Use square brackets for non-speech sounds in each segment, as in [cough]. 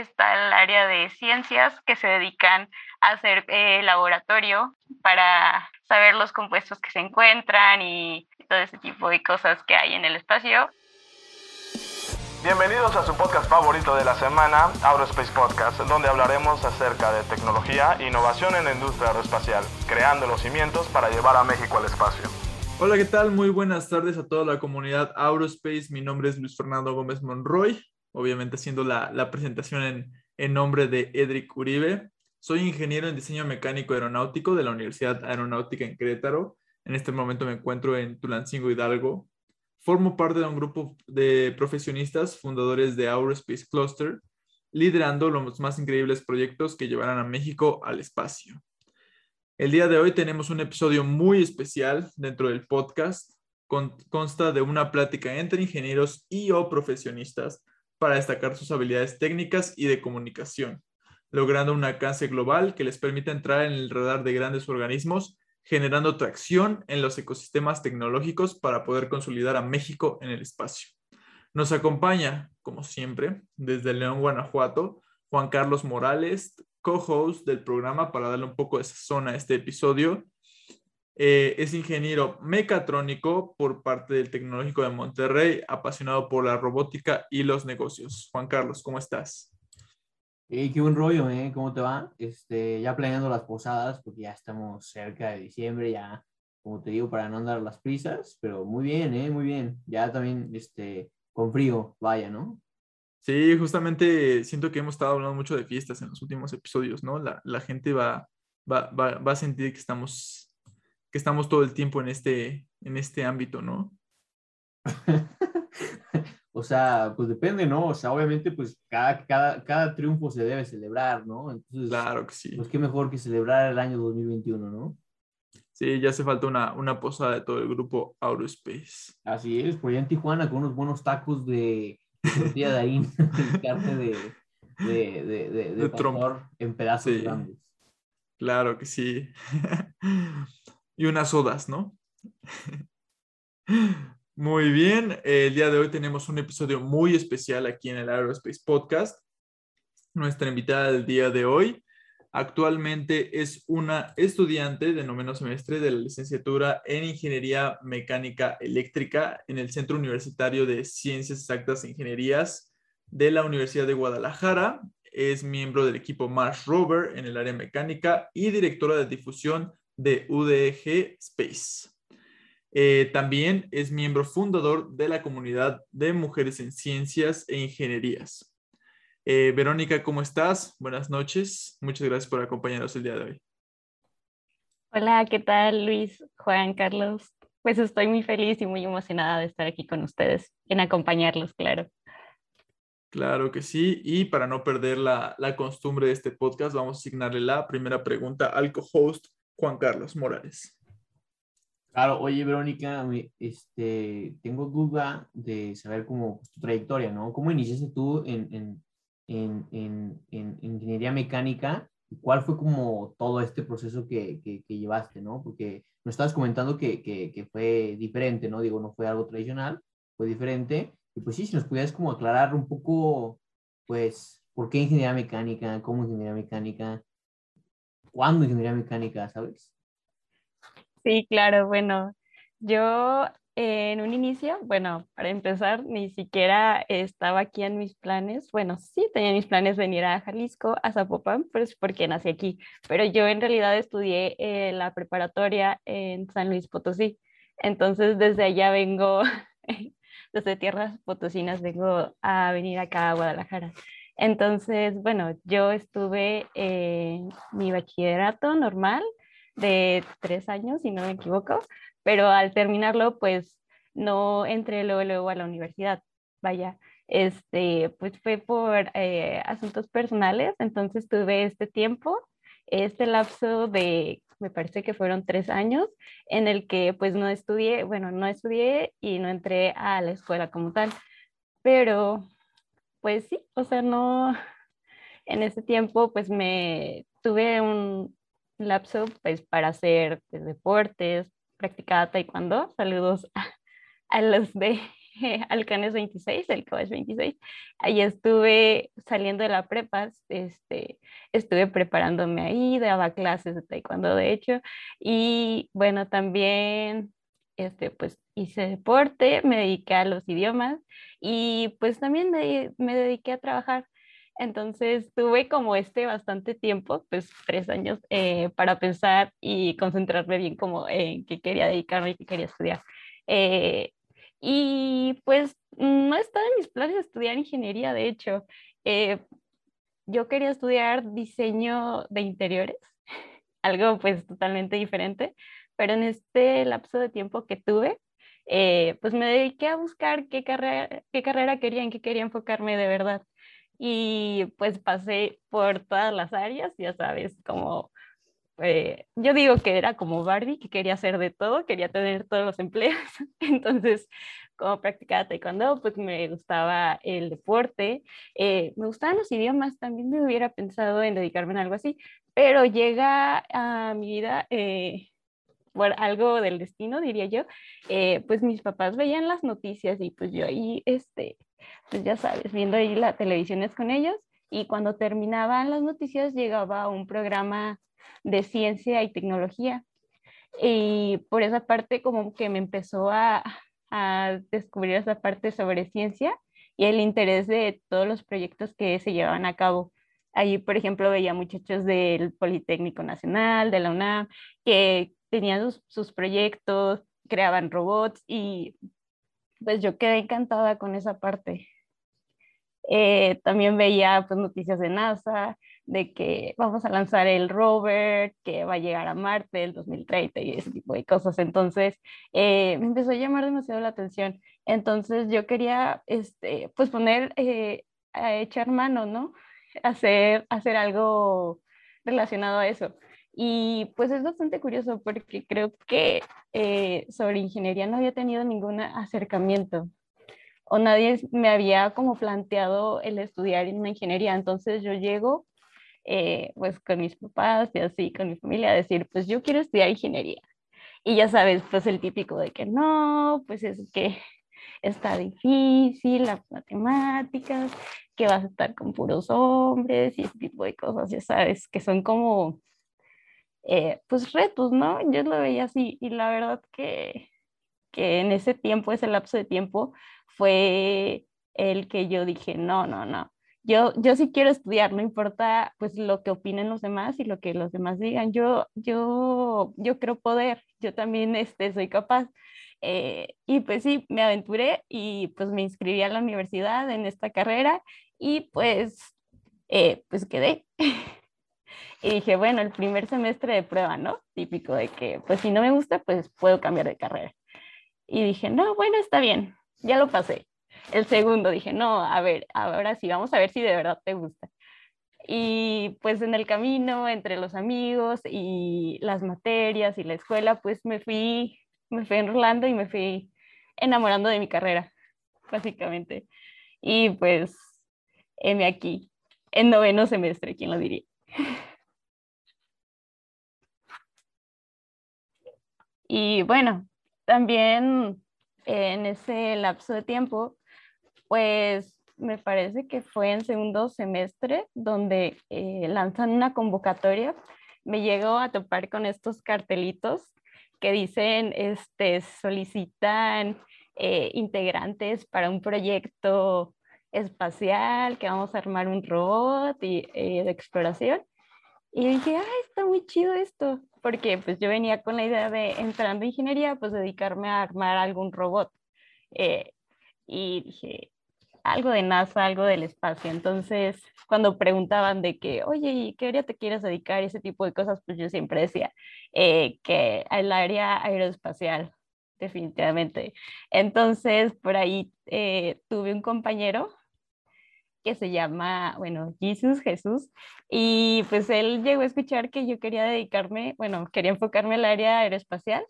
está el área de ciencias que se dedican a hacer eh, laboratorio para saber los compuestos que se encuentran y todo ese tipo de cosas que hay en el espacio. Bienvenidos a su podcast favorito de la semana, Aerospace Podcast, donde hablaremos acerca de tecnología e innovación en la industria aeroespacial, creando los cimientos para llevar a México al espacio. Hola, ¿qué tal? Muy buenas tardes a toda la comunidad Aerospace. Mi nombre es Luis Fernando Gómez Monroy, obviamente haciendo la, la presentación en, en nombre de Edric Uribe. Soy ingeniero en diseño mecánico aeronáutico de la Universidad Aeronáutica en Querétaro. En este momento me encuentro en Tulancingo Hidalgo. Formo parte de un grupo de profesionistas fundadores de Aerospace Cluster, liderando los más increíbles proyectos que llevarán a México al espacio. El día de hoy tenemos un episodio muy especial dentro del podcast. consta de una plática entre ingenieros y o profesionistas para destacar sus habilidades técnicas y de comunicación, logrando un alcance global que les permita entrar en el radar de grandes organismos, generando tracción en los ecosistemas tecnológicos para poder consolidar a México en el espacio. Nos acompaña, como siempre, desde León, Guanajuato, Juan Carlos Morales, co-host del programa para darle un poco de sazón a este episodio. Eh, es ingeniero mecatrónico por parte del Tecnológico de Monterrey, apasionado por la robótica y los negocios. Juan Carlos, ¿cómo estás? Hey, qué buen rollo, ¿eh? ¿Cómo te va? Este, ya planeando las posadas, porque ya estamos cerca de diciembre, ya, como te digo, para no andar las prisas, pero muy bien, ¿eh? Muy bien. Ya también, este, con frío, vaya, ¿no? Sí, justamente siento que hemos estado hablando mucho de fiestas en los últimos episodios, ¿no? La, la gente va, va, va, va, a sentir que estamos, que estamos todo el tiempo en este, en este ámbito, ¿no? [laughs] o sea, pues depende, ¿no? O sea, obviamente, pues cada, cada, cada triunfo se debe celebrar, ¿no? Entonces, claro que sí. Pues qué mejor que celebrar el año 2021, ¿no? Sí, ya hace falta una, una posada de todo el grupo Aurospace. Así es, por allá en Tijuana con unos buenos tacos de tortilla de harina [laughs] carne de, de, de, de, de pastor en pedazos Sí. grandes. Claro que sí. [laughs] y unas sodas, ¿no? [laughs] Muy bien, el día de hoy tenemos un episodio muy especial aquí en el Aerospace Podcast. Nuestra invitada del día de hoy actualmente es una estudiante de noveno semestre de la licenciatura en Ingeniería Mecánica Eléctrica en el Centro Universitario de Ciencias Exactas e Ingenierías de la Universidad de Guadalajara. Es miembro del equipo Mars Rover en el área mecánica y directora de difusión de UDG Space. Eh, también es miembro fundador de la comunidad de mujeres en ciencias e ingenierías. Eh, Verónica, ¿cómo estás? Buenas noches. Muchas gracias por acompañarnos el día de hoy. Hola, ¿qué tal Luis, Juan, Carlos? Pues estoy muy feliz y muy emocionada de estar aquí con ustedes, en acompañarlos, claro. Claro que sí. Y para no perder la, la costumbre de este podcast, vamos a asignarle la primera pregunta al co-host Juan Carlos Morales. Claro, oye Verónica, este, tengo duda de saber cómo pues, tu trayectoria, ¿no? ¿Cómo iniciaste tú en, en, en, en, en ingeniería mecánica? ¿Y cuál fue como todo este proceso que, que, que llevaste, ¿no? Porque me estabas comentando que, que fue diferente, ¿no? Digo, no fue algo tradicional, fue diferente. Y pues sí, si nos pudieras como aclarar un poco, pues, ¿por qué ingeniería mecánica? ¿Cómo ingeniería mecánica? ¿Cuándo ingeniería mecánica, sabes? Sí, claro, bueno, yo eh, en un inicio, bueno, para empezar, ni siquiera estaba aquí en mis planes. Bueno, sí tenía mis planes venir a Jalisco, a Zapopan, pues porque nací aquí, pero yo en realidad estudié eh, la preparatoria en San Luis Potosí. Entonces, desde allá vengo, [laughs] desde tierras potosinas, vengo a venir acá a Guadalajara. Entonces, bueno, yo estuve en mi bachillerato normal de tres años, si no me equivoco, pero al terminarlo, pues no entré luego, luego a la universidad. Vaya, este, pues fue por eh, asuntos personales, entonces tuve este tiempo, este lapso de, me parece que fueron tres años, en el que pues no estudié, bueno, no estudié y no entré a la escuela como tal, pero pues sí, o sea, no, [laughs] en ese tiempo pues me tuve un lapso pues para hacer deportes, practicaba taekwondo, saludos [laughs] a, los de al CANES 26, el COES 26. Ahí estuve saliendo de la prepa, este, estuve preparándome ahí, daba clases de taekwondo, de hecho, y bueno, también este, pues hice deporte, me dediqué a los idiomas y pues también me, me dediqué a trabajar. Entonces tuve como este bastante tiempo, pues tres años, eh, para pensar y concentrarme bien como en qué quería dedicarme y qué quería estudiar. Eh, y pues no estaba en mis planes estudiar ingeniería, de hecho. Eh, yo quería estudiar diseño de interiores, [laughs] algo pues totalmente diferente, pero en este lapso de tiempo que tuve, pues me dediqué a buscar qué carrera, qué carrera quería, en qué quería enfocarme de verdad. Y pues pasé por todas las áreas, ya sabes, como eh, yo digo que era como Barbie, que quería hacer de todo, quería tener todos los empleos, [laughs] entonces como practicaba taekwondo, pues me gustaba el deporte, eh, me gustaban los idiomas, también me hubiera pensado en dedicarme a algo así, pero llega a mi vida eh, por algo del destino, diría yo, pues mis papás veían las noticias y pues yo ahí, este, pues ya sabes, viendo ahí las televisiones con ellos y cuando terminaban las noticias llegaba un programa de ciencia y tecnología. Y por esa parte como que me empezó a, a descubrir esa parte sobre ciencia y el interés de todos los proyectos que se llevaban a cabo. Allí, por ejemplo, veía muchachos del Politécnico Nacional, de la UNAM, que tenían sus, proyectos, creaban robots y pues yo quedé encantada con esa parte. Eh, también veía pues, noticias de NASA, de que vamos a lanzar el rover, que va a llegar a Marte el 2030 y ese tipo de cosas. Entonces, eh, me empezó a llamar demasiado la atención. Entonces, yo quería, este, pues, poner, eh, a echar mano, ¿no? Hacer, hacer algo relacionado a eso. Y pues es bastante curioso porque creo que sobre ingeniería no había tenido ningún acercamiento o nadie me había como planteado el estudiar en ingeniería. Entonces yo llego eh, pues con mis papás y así, con mi familia a decir, pues yo quiero estudiar ingeniería. Y ya sabes, pues el típico de que no, pues es que está difícil, las matemáticas, que vas a estar con puros hombres y ese tipo de cosas, ya sabes, que son como, eh, pues retos, ¿no? Yo lo veía así y la verdad que, que en ese tiempo, ese lapso de tiempo, fue el que yo dije, no, no, no, yo, yo sí quiero estudiar, no importa pues lo que opinen los demás y lo que los demás digan, yo, yo, yo creo poder, yo también este, soy capaz. Eh, y pues sí, me aventuré y pues me inscribí a la universidad en esta carrera y pues, eh, pues quedé. [laughs] y dije, bueno, el primer semestre de prueba, ¿no? Típico de que, pues si no me gusta, pues puedo cambiar de carrera. Y dije, no, bueno, está bien ya lo pasé. El segundo dije, no, a ver, ahora sí, vamos a ver si de verdad te gusta. Y pues en el camino, entre los amigos y las materias y la escuela, pues me fui, me fui enrolando y me fui enamorando de mi carrera, básicamente. Y pues, heme aquí, en noveno semestre, ¿quién lo diría? Y bueno, también en ese lapso de tiempo, pues me parece que fue en segundo semestre donde eh, lanzan una convocatoria. Me llegó a topar con estos cartelitos que dicen, este, solicitan eh, integrantes para un proyecto espacial, que vamos a armar un robot y, eh, de exploración. Y dije, ay, está muy chido esto porque pues yo venía con la idea de entrando en ingeniería, pues dedicarme a armar algún robot. Eh, y dije, algo de NASA, algo del espacio. Entonces, cuando preguntaban de que, oye, ¿y qué área te quieres dedicar? Ese tipo de cosas, pues yo siempre decía eh, que el área aeroespacial, definitivamente. Entonces, por ahí eh, tuve un compañero que se llama, bueno, Jesús, Jesús, y pues él llegó a escuchar que yo quería dedicarme, bueno, quería enfocarme al área aeroespacial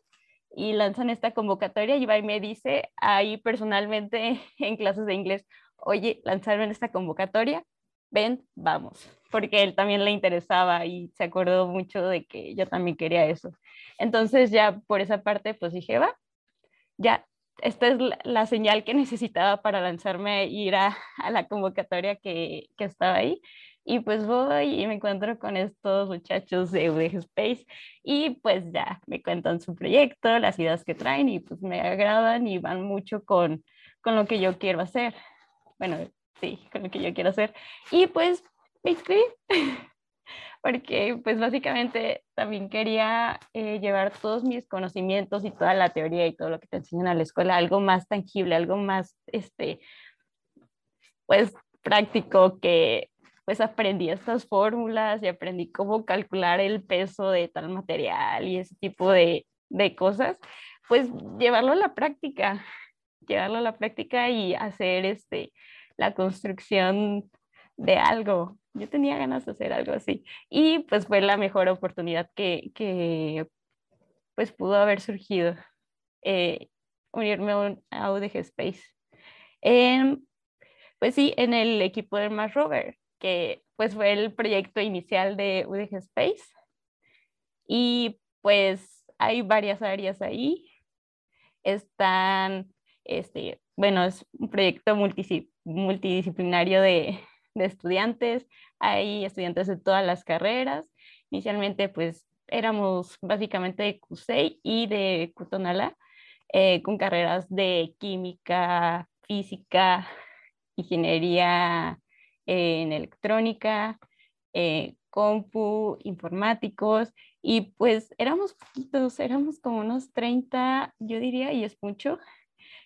y lanzan esta convocatoria y va y me dice ahí personalmente [laughs] en clases de inglés, oye, lanzaron esta convocatoria, ven, vamos, porque él también le interesaba y se acordó mucho de que yo también quería eso. Entonces ya por esa parte pues dije, va, ya esta es la, señal que necesitaba para lanzarme a ir a, la convocatoria que, que, estaba ahí. Y pues voy y me encuentro con estos muchachos de UDG Space y pues ya me cuentan su proyecto, las ideas que traen y pues me agradan y van mucho con, con lo que yo quiero hacer. Bueno, sí, con lo que yo quiero hacer. Y pues me inscribí. [laughs] porque pues básicamente también quería eh, llevar todos mis conocimientos y toda la teoría y todo lo que te enseñan a la escuela, algo más tangible, algo más, este, pues práctico que pues aprendí estas fórmulas y aprendí cómo calcular el peso de tal material y ese tipo de, de cosas, pues llevarlo a la práctica, llevarlo a la práctica y hacer este, la construcción de algo, yo tenía ganas de hacer algo así. Y pues fue la mejor oportunidad que, que pues pudo haber surgido, eh, unirme a UDG Space. pues sí, en el equipo del Mars Rover, que pues fue el proyecto inicial de UDG Space. Y pues hay varias áreas ahí. Están, este, bueno, es un proyecto multidisciplinario de, de estudiantes, hay estudiantes de todas las carreras. Inicialmente, pues éramos básicamente de CUSEI y de Cutonala, eh, con carreras de química, física, ingeniería en electrónica, eh, compu, informáticos, y pues éramos poquitos, éramos como unos 30, yo diría, y es mucho,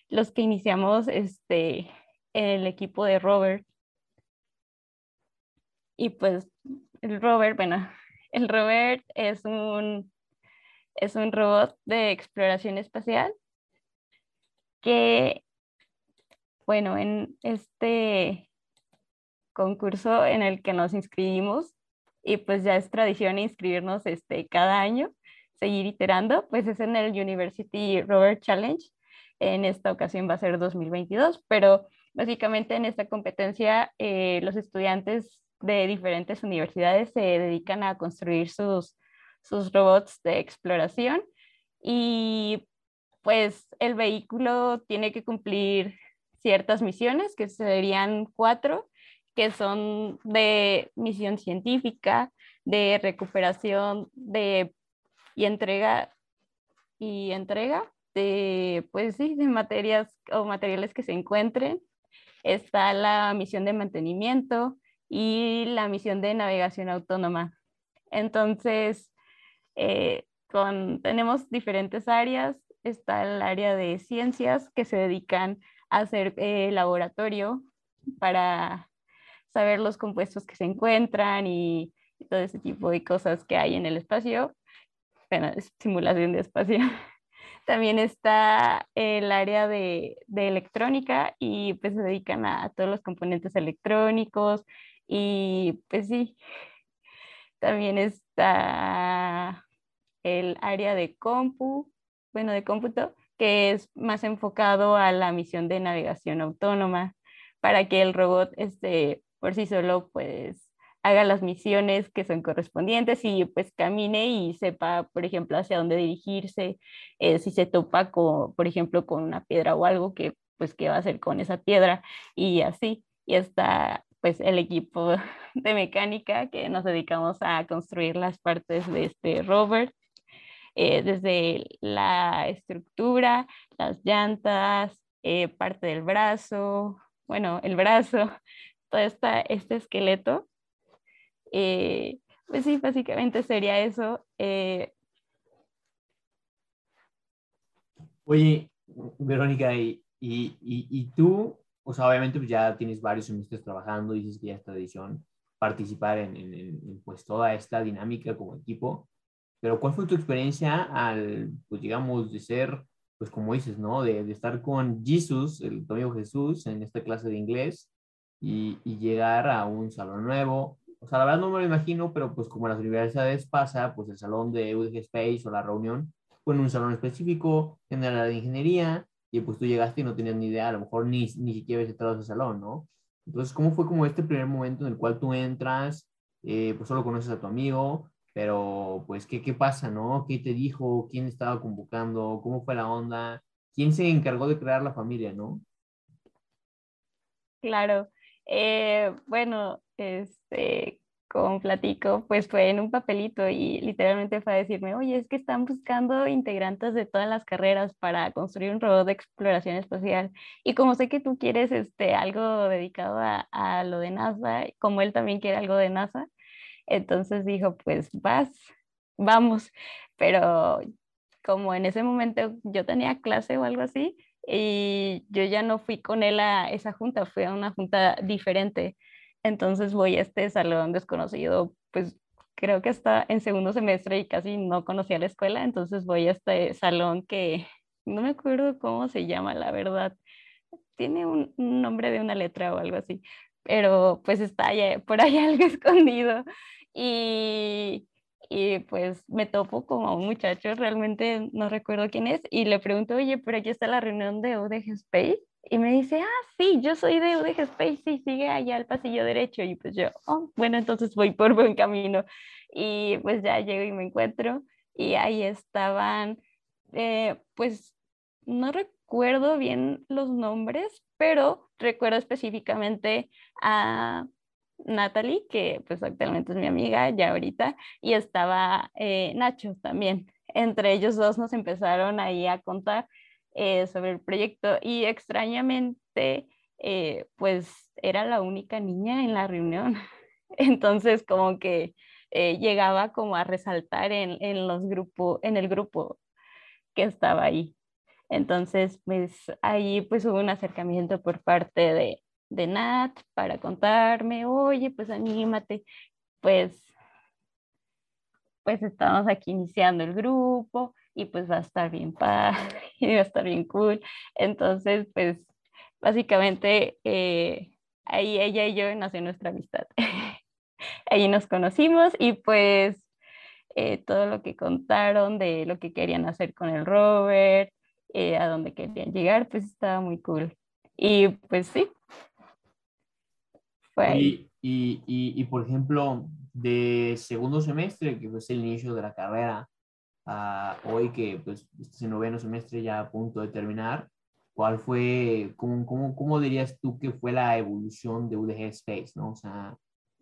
los que iniciamos este, el equipo de Robert y pues el rover, bueno, [laughs] el rover es un, es un robot de exploración espacial que, bueno, en este concurso en el que nos inscribimos, y pues ya es tradición inscribirnos este, cada año, seguir iterando, pues es en el University Rover Challenge. En esta ocasión va a ser 2022, pero básicamente en esta competencia eh, los estudiantes de diferentes universidades se dedican a construir sus, sus robots de exploración y pues el vehículo tiene que cumplir ciertas misiones, que serían cuatro, que son de misión científica, de recuperación de, y entrega y entrega de, pues sí, de materias o materiales que se encuentren. Está la misión de mantenimiento, y la misión de navegación autónoma. Entonces, eh, con, tenemos diferentes áreas. Está el área de ciencias que se dedican a hacer eh, laboratorio para saber los compuestos que se encuentran y, todo ese tipo de cosas que hay en el espacio. Bueno, simulación de espacio. [laughs] También está el área de, de, electrónica y pues se dedican a todos los componentes electrónicos, y pues sí, también está el área de compu, bueno, de cómputo, que es más enfocado a la misión de navegación autónoma para que el robot este, por sí solo pues haga las misiones que son correspondientes y pues camine y sepa, por ejemplo, hacia dónde dirigirse, eh, si se topa, con, por ejemplo, con una piedra o algo, que pues qué va a hacer con esa piedra y así. Y está pues el equipo [laughs] de mecánica que nos dedicamos a construir las partes de este rover, eh, desde la estructura, las llantas, eh, parte del brazo, bueno, el brazo, [laughs] todo esta, este esqueleto. Eh, pues sí, básicamente sería eso. Oye, Verónica, y, y tú sea, obviamente pues ya tienes varios semestres trabajando, dices que ya esta edición, participar en, en, pues toda esta dinámica como equipo, pero ¿cuál fue tu experiencia al, pues digamos, de ser, pues como dices, ¿no? De, de estar con Jesús, el amigo Jesús, en esta clase de inglés y, y, llegar a un salón nuevo. O sea, la verdad no me lo imagino, pero pues como las universidades pasa, pues el salón de UDG Space o la reunión fue en un salón específico, en el área de ingeniería, y pues tú llegaste y no tenías ni idea, a lo mejor ni, ni siquiera habías entrado a ese salón, ¿no? Entonces, ¿cómo fue como este primer momento en el cual tú entras, eh, pues solo conoces a tu amigo, pero pues, ¿qué, ¿qué pasa, no? ¿Qué te dijo? ¿Quién estaba convocando? ¿Cómo fue la onda? quién se encargó de crear la familia, ¿no? Claro. Eh, bueno, este, con platico, pues fue en un papelito y literalmente fue a decirme, oye, es que están buscando integrantes de todas las carreras para construir un robot de exploración espacial. Y como sé que tú quieres este, algo dedicado a, a lo de NASA, como él también quiere algo de NASA, entonces dijo, pues vas, vamos. Pero como en ese momento yo tenía clase o algo así, y yo ya no fui con él a esa junta, fui a una junta diferente. Entonces voy a este salón desconocido, pues creo que está en segundo semestre y casi no conocía la escuela, entonces voy a este salón que no me acuerdo cómo se llama, la verdad. Tiene un, nombre de una letra o algo así, pero pues está por ahí [laughs] algo escondido. Y, y pues me topo como un muchacho, realmente no recuerdo quién es, y le pregunto, oye, pero aquí está la reunión de UDG Space. Y me dice, ah, sí, yo soy de UDG Space, sí, sigue allá al pasillo derecho. Y pues yo, oh, bueno, entonces voy por buen camino. Y pues ya llego y me encuentro, y ahí estaban, eh, pues no recuerdo bien los nombres, pero recuerdo específicamente a Natalie, que pues actualmente es mi amiga ya ahorita, y estaba eh, Nacho también. Entre ellos dos nos empezaron ahí a contar eh, sobre el proyecto y extrañamente eh, pues era la única niña en la reunión. [laughs] Entonces como que llegaba como a resaltar en, en, los grupos, en el grupo que estaba ahí. Entonces, pues ahí pues hubo un acercamiento por parte de, de Nat para contarme, oye, pues anímate, pues, pues estamos aquí iniciando el grupo y pues va a estar bien padre [laughs] y va a estar bien cool. Entonces, pues básicamente eh, ahí ella y yo nació nuestra amistad. [laughs] ahí nos conocimos y pues eh, todo lo que contaron de lo que querían hacer con el Robert, eh, a dónde querían llegar, pues estaba muy cool. Y pues sí, y, y, y, por ejemplo, de segundo semestre, que fue el inicio de la carrera, a hoy que pues este noveno semestre ya a punto de terminar, ¿cuál fue, cómo, cómo, cómo dirías tú que fue la evolución de UDG Space, ¿no? O sea,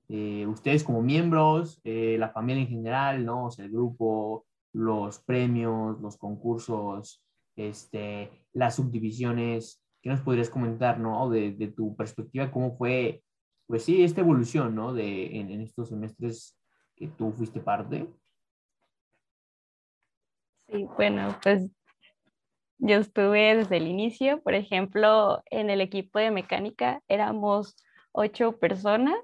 eh, ustedes como miembros, eh, la familia en general, ¿no? O sea, el grupo, los premios, los concursos, este, las subdivisiones, ¿qué nos podrías comentar, ¿no? De, de tu perspectiva, ¿cómo fue pues sí, esta evolución, ¿no? De, en, estos semestres que tú fuiste parte. Sí, bueno, pues yo estuve desde el inicio, por ejemplo, en el equipo de mecánica éramos ocho personas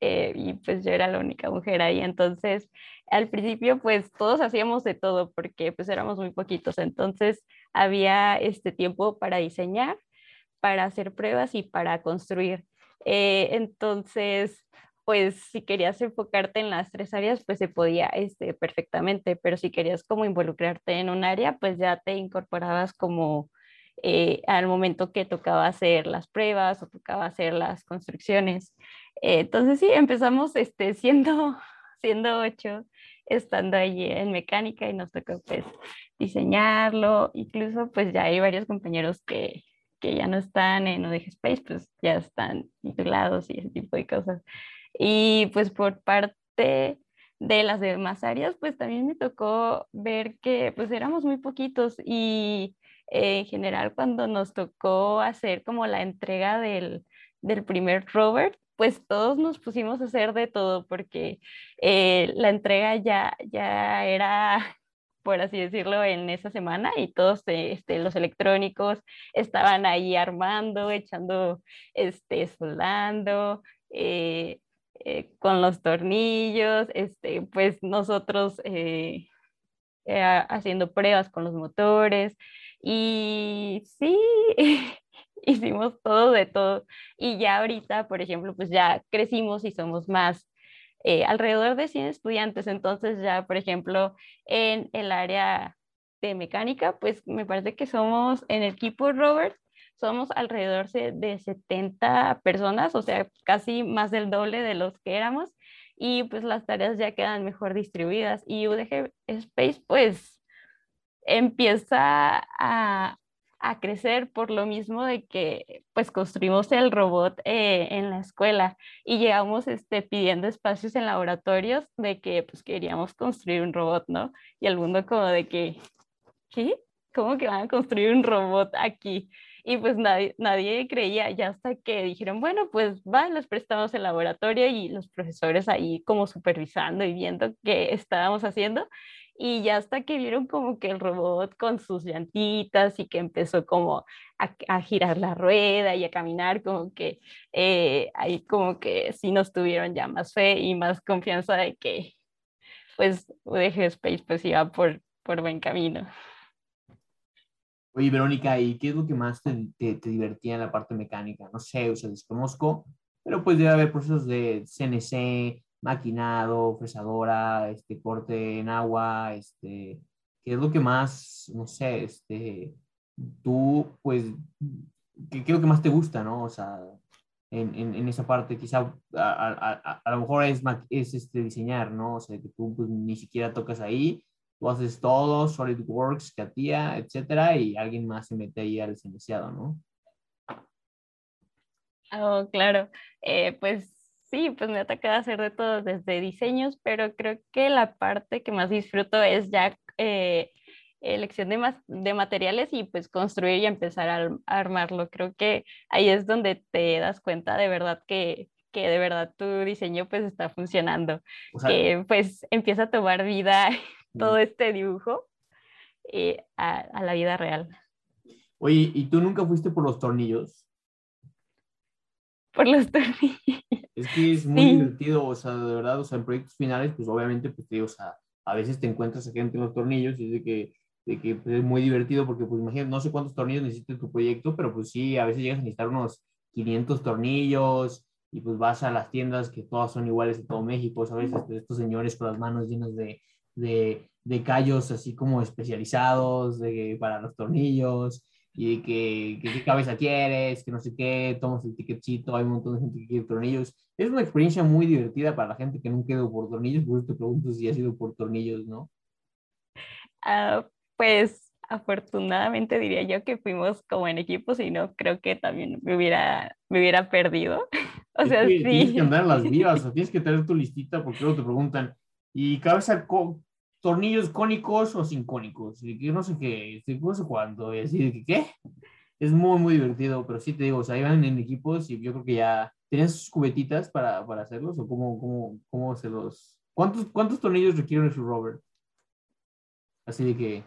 eh, y pues yo era la única mujer ahí, entonces al principio pues todos hacíamos de todo porque pues éramos muy poquitos, entonces había este tiempo para diseñar, para hacer pruebas y para construir. Eh, entonces, pues si querías enfocarte en las tres áreas, pues se podía este, perfectamente, pero si querías como involucrarte en un área, pues ya te incorporabas como eh, al momento que tocaba hacer las pruebas o tocaba hacer las construcciones. Eh, entonces sí, empezamos este, siendo, [laughs] siendo ocho, estando allí en mecánica y nos tocó pues diseñarlo, incluso pues ya hay varios compañeros que, que ya no están en ODG Space, pues ya están titulados y ese tipo de cosas. Y pues por parte de las demás áreas, pues también me tocó ver que pues éramos muy poquitos y eh, en general cuando nos tocó hacer como la entrega del, del primer rover, pues todos nos pusimos a hacer de todo porque eh, la entrega ya, ya era [laughs] por así decirlo, en esa semana y todos este, los electrónicos estaban ahí armando, echando, este, soldando, eh, eh, con los tornillos, este, pues nosotros eh, haciendo pruebas con los motores y sí, [laughs] hicimos todo de todo. Y ya ahorita, por ejemplo, pues ya crecimos y somos más eh, alrededor de 100 estudiantes. Entonces ya, por ejemplo, en el área de mecánica, pues me parece que somos en el equipo Robert, somos alrededor de 70 personas, o sea, casi más del doble de los que éramos. Y pues las tareas ya quedan mejor distribuidas. Y UDG Space, pues empieza a, a crecer por lo mismo de que pues construimos el robot eh, en la escuela y llegamos este, pidiendo espacios en laboratorios de que pues queríamos construir un robot, ¿no? Y el mundo como de que, ¿qué? ¿Cómo que van a construir un robot aquí? Y pues nadie, nadie creía, ya hasta que dijeron, bueno, pues va, los prestamos el laboratorio y los profesores ahí como supervisando y viendo qué estábamos haciendo y ya hasta que vieron como que el robot con sus llantitas y que empezó como a, girar la rueda y a caminar, como que eh, ahí como que sí nos tuvieron ya más fe y más confianza de que pues UDG Space pues iba por, por buen camino. Oye, Verónica, ¿y qué es lo que más te, te, divertía en la parte mecánica? No sé, o sea, desconozco, pero pues debe haber procesos de CNC, maquinado, fresadora, este, corte en agua, este, ¿qué es lo que más, no sé, este, tú, pues, qué, es lo que más te gusta, ¿no? O sea, en, en, en esa parte, quizá a, a, a, lo mejor es, es este, diseñar, ¿no? O sea, que tú pues, ni siquiera tocas ahí, tú haces todo, SolidWorks, CATIA, etcétera, y alguien más se mete ahí al licenciado, ¿no? Oh, claro. Eh, pues Sí, pues me ha tocado hacer de todo, desde diseños, pero creo que la parte que más disfruto es ya eh, elección de, de materiales y pues construir y empezar a, armarlo. Creo que ahí es donde te das cuenta de verdad que, que de verdad tu diseño pues está funcionando, que pues empieza a tomar vida [laughs] todo este dibujo eh, a, a la vida real. Oye, ¿y tú nunca fuiste por los tornillos? por los [laughs] tornillos. Es que es muy divertido, o sea, de verdad, o sea, en proyectos finales, pues obviamente, pues, o sea, a veces te encuentras a gente en los tornillos y es de que, de que pues, es muy divertido porque, pues, imagínate, no sé cuántos tornillos necesitas tu proyecto, pero pues sí, a veces llegas a necesitar unos 500 tornillos y pues vas a las tiendas que todas son iguales en todo México, ¿sabes? Este, estos señores con las manos llenas de, de, de callos así como especializados de, para los tornillos y que, qué cabeza quieres, que no sé qué, tomas el ticketcito, hay un montón de gente que quiere tornillos. Es una experiencia muy divertida para la gente que nunca ha ido por tornillos, por eso te pregunto si has ido por tornillos, ¿no? Ah, pues afortunadamente diría yo que fuimos como en equipo, si no creo que también me hubiera, me hubiera perdido. [laughs] o sea, sí. Tienes que andar en las [laughs] vivas, o tienes que tener tu listita porque luego te preguntan, ¿y cabeza tornillos cónicos o sin cónicos, y que no sé qué, no sé cuándo, y así de que, ¿qué? Es muy, muy divertido, pero sí te digo, o sea, iban en equipos y yo creo que ya, ¿tenías sus cubetitas para, para hacerlos o cómo, cómo, cómo se los... ¿Cuántos, ¿Cuántos tornillos requieren su Robert? Así de que...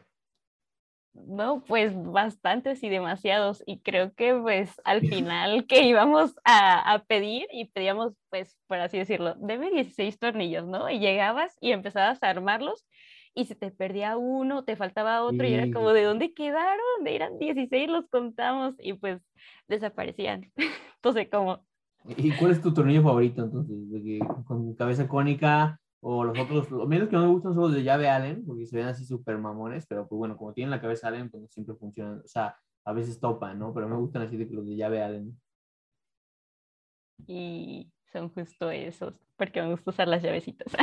No, pues bastantes y demasiados. Y creo que pues al [laughs] final que íbamos a, a, pedir y pedíamos pues, por así decirlo, debe 16 tornillos, ¿no? Y llegabas y empezabas a armarlos y se te perdía uno, te faltaba otro y era como, ¿de dónde quedaron? Eran 16, los contamos y pues desaparecían. [laughs] Entonces, como... ¿Y cuál es tu tornillo favorito entonces? ¿De que, ¿Con cabeza cónica o los otros? Los menos que no me gustan son los de llave Allen, porque se ven así súper mamones, pero pues bueno, como tienen la cabeza Allen, pues siempre funcionan, o sea, a veces topan, ¿no? Pero me gustan así de los de llave Allen. Y son justo esos, porque me gusta usar las llavecitas.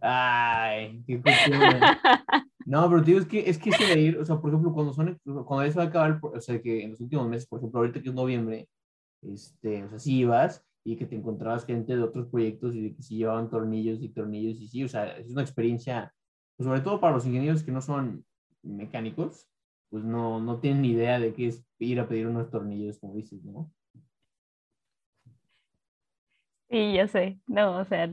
Ay, qué [laughs] No, pero tío, es que es que se de ir, o sea, por ejemplo, cuando son, cuando eso va a acabar, o sea, que en los últimos meses, por ejemplo, ahorita que es noviembre, este, o sea, si ibas y que te encontrabas gente de otros proyectos y que sí llevaban tornillos y tornillos y sí, o sea, es una experiencia, pues, sobre todo para los ingenieros que no son mecánicos, pues no, no tienen ni idea de qué es ir a pedir unos tornillos, como dices, ¿no? Sí, yo sé, no, o sea,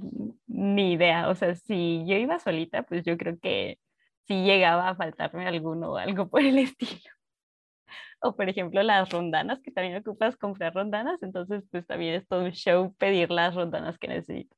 ni idea, o sea, si yo iba solita, pues yo creo que sí llegaba a faltarme alguno o algo por el [laughs] estilo. O por ejemplo las rondanas, que también ocupas comprar rondanas, entonces pues también es todo un show pedir las rondanas que necesitas.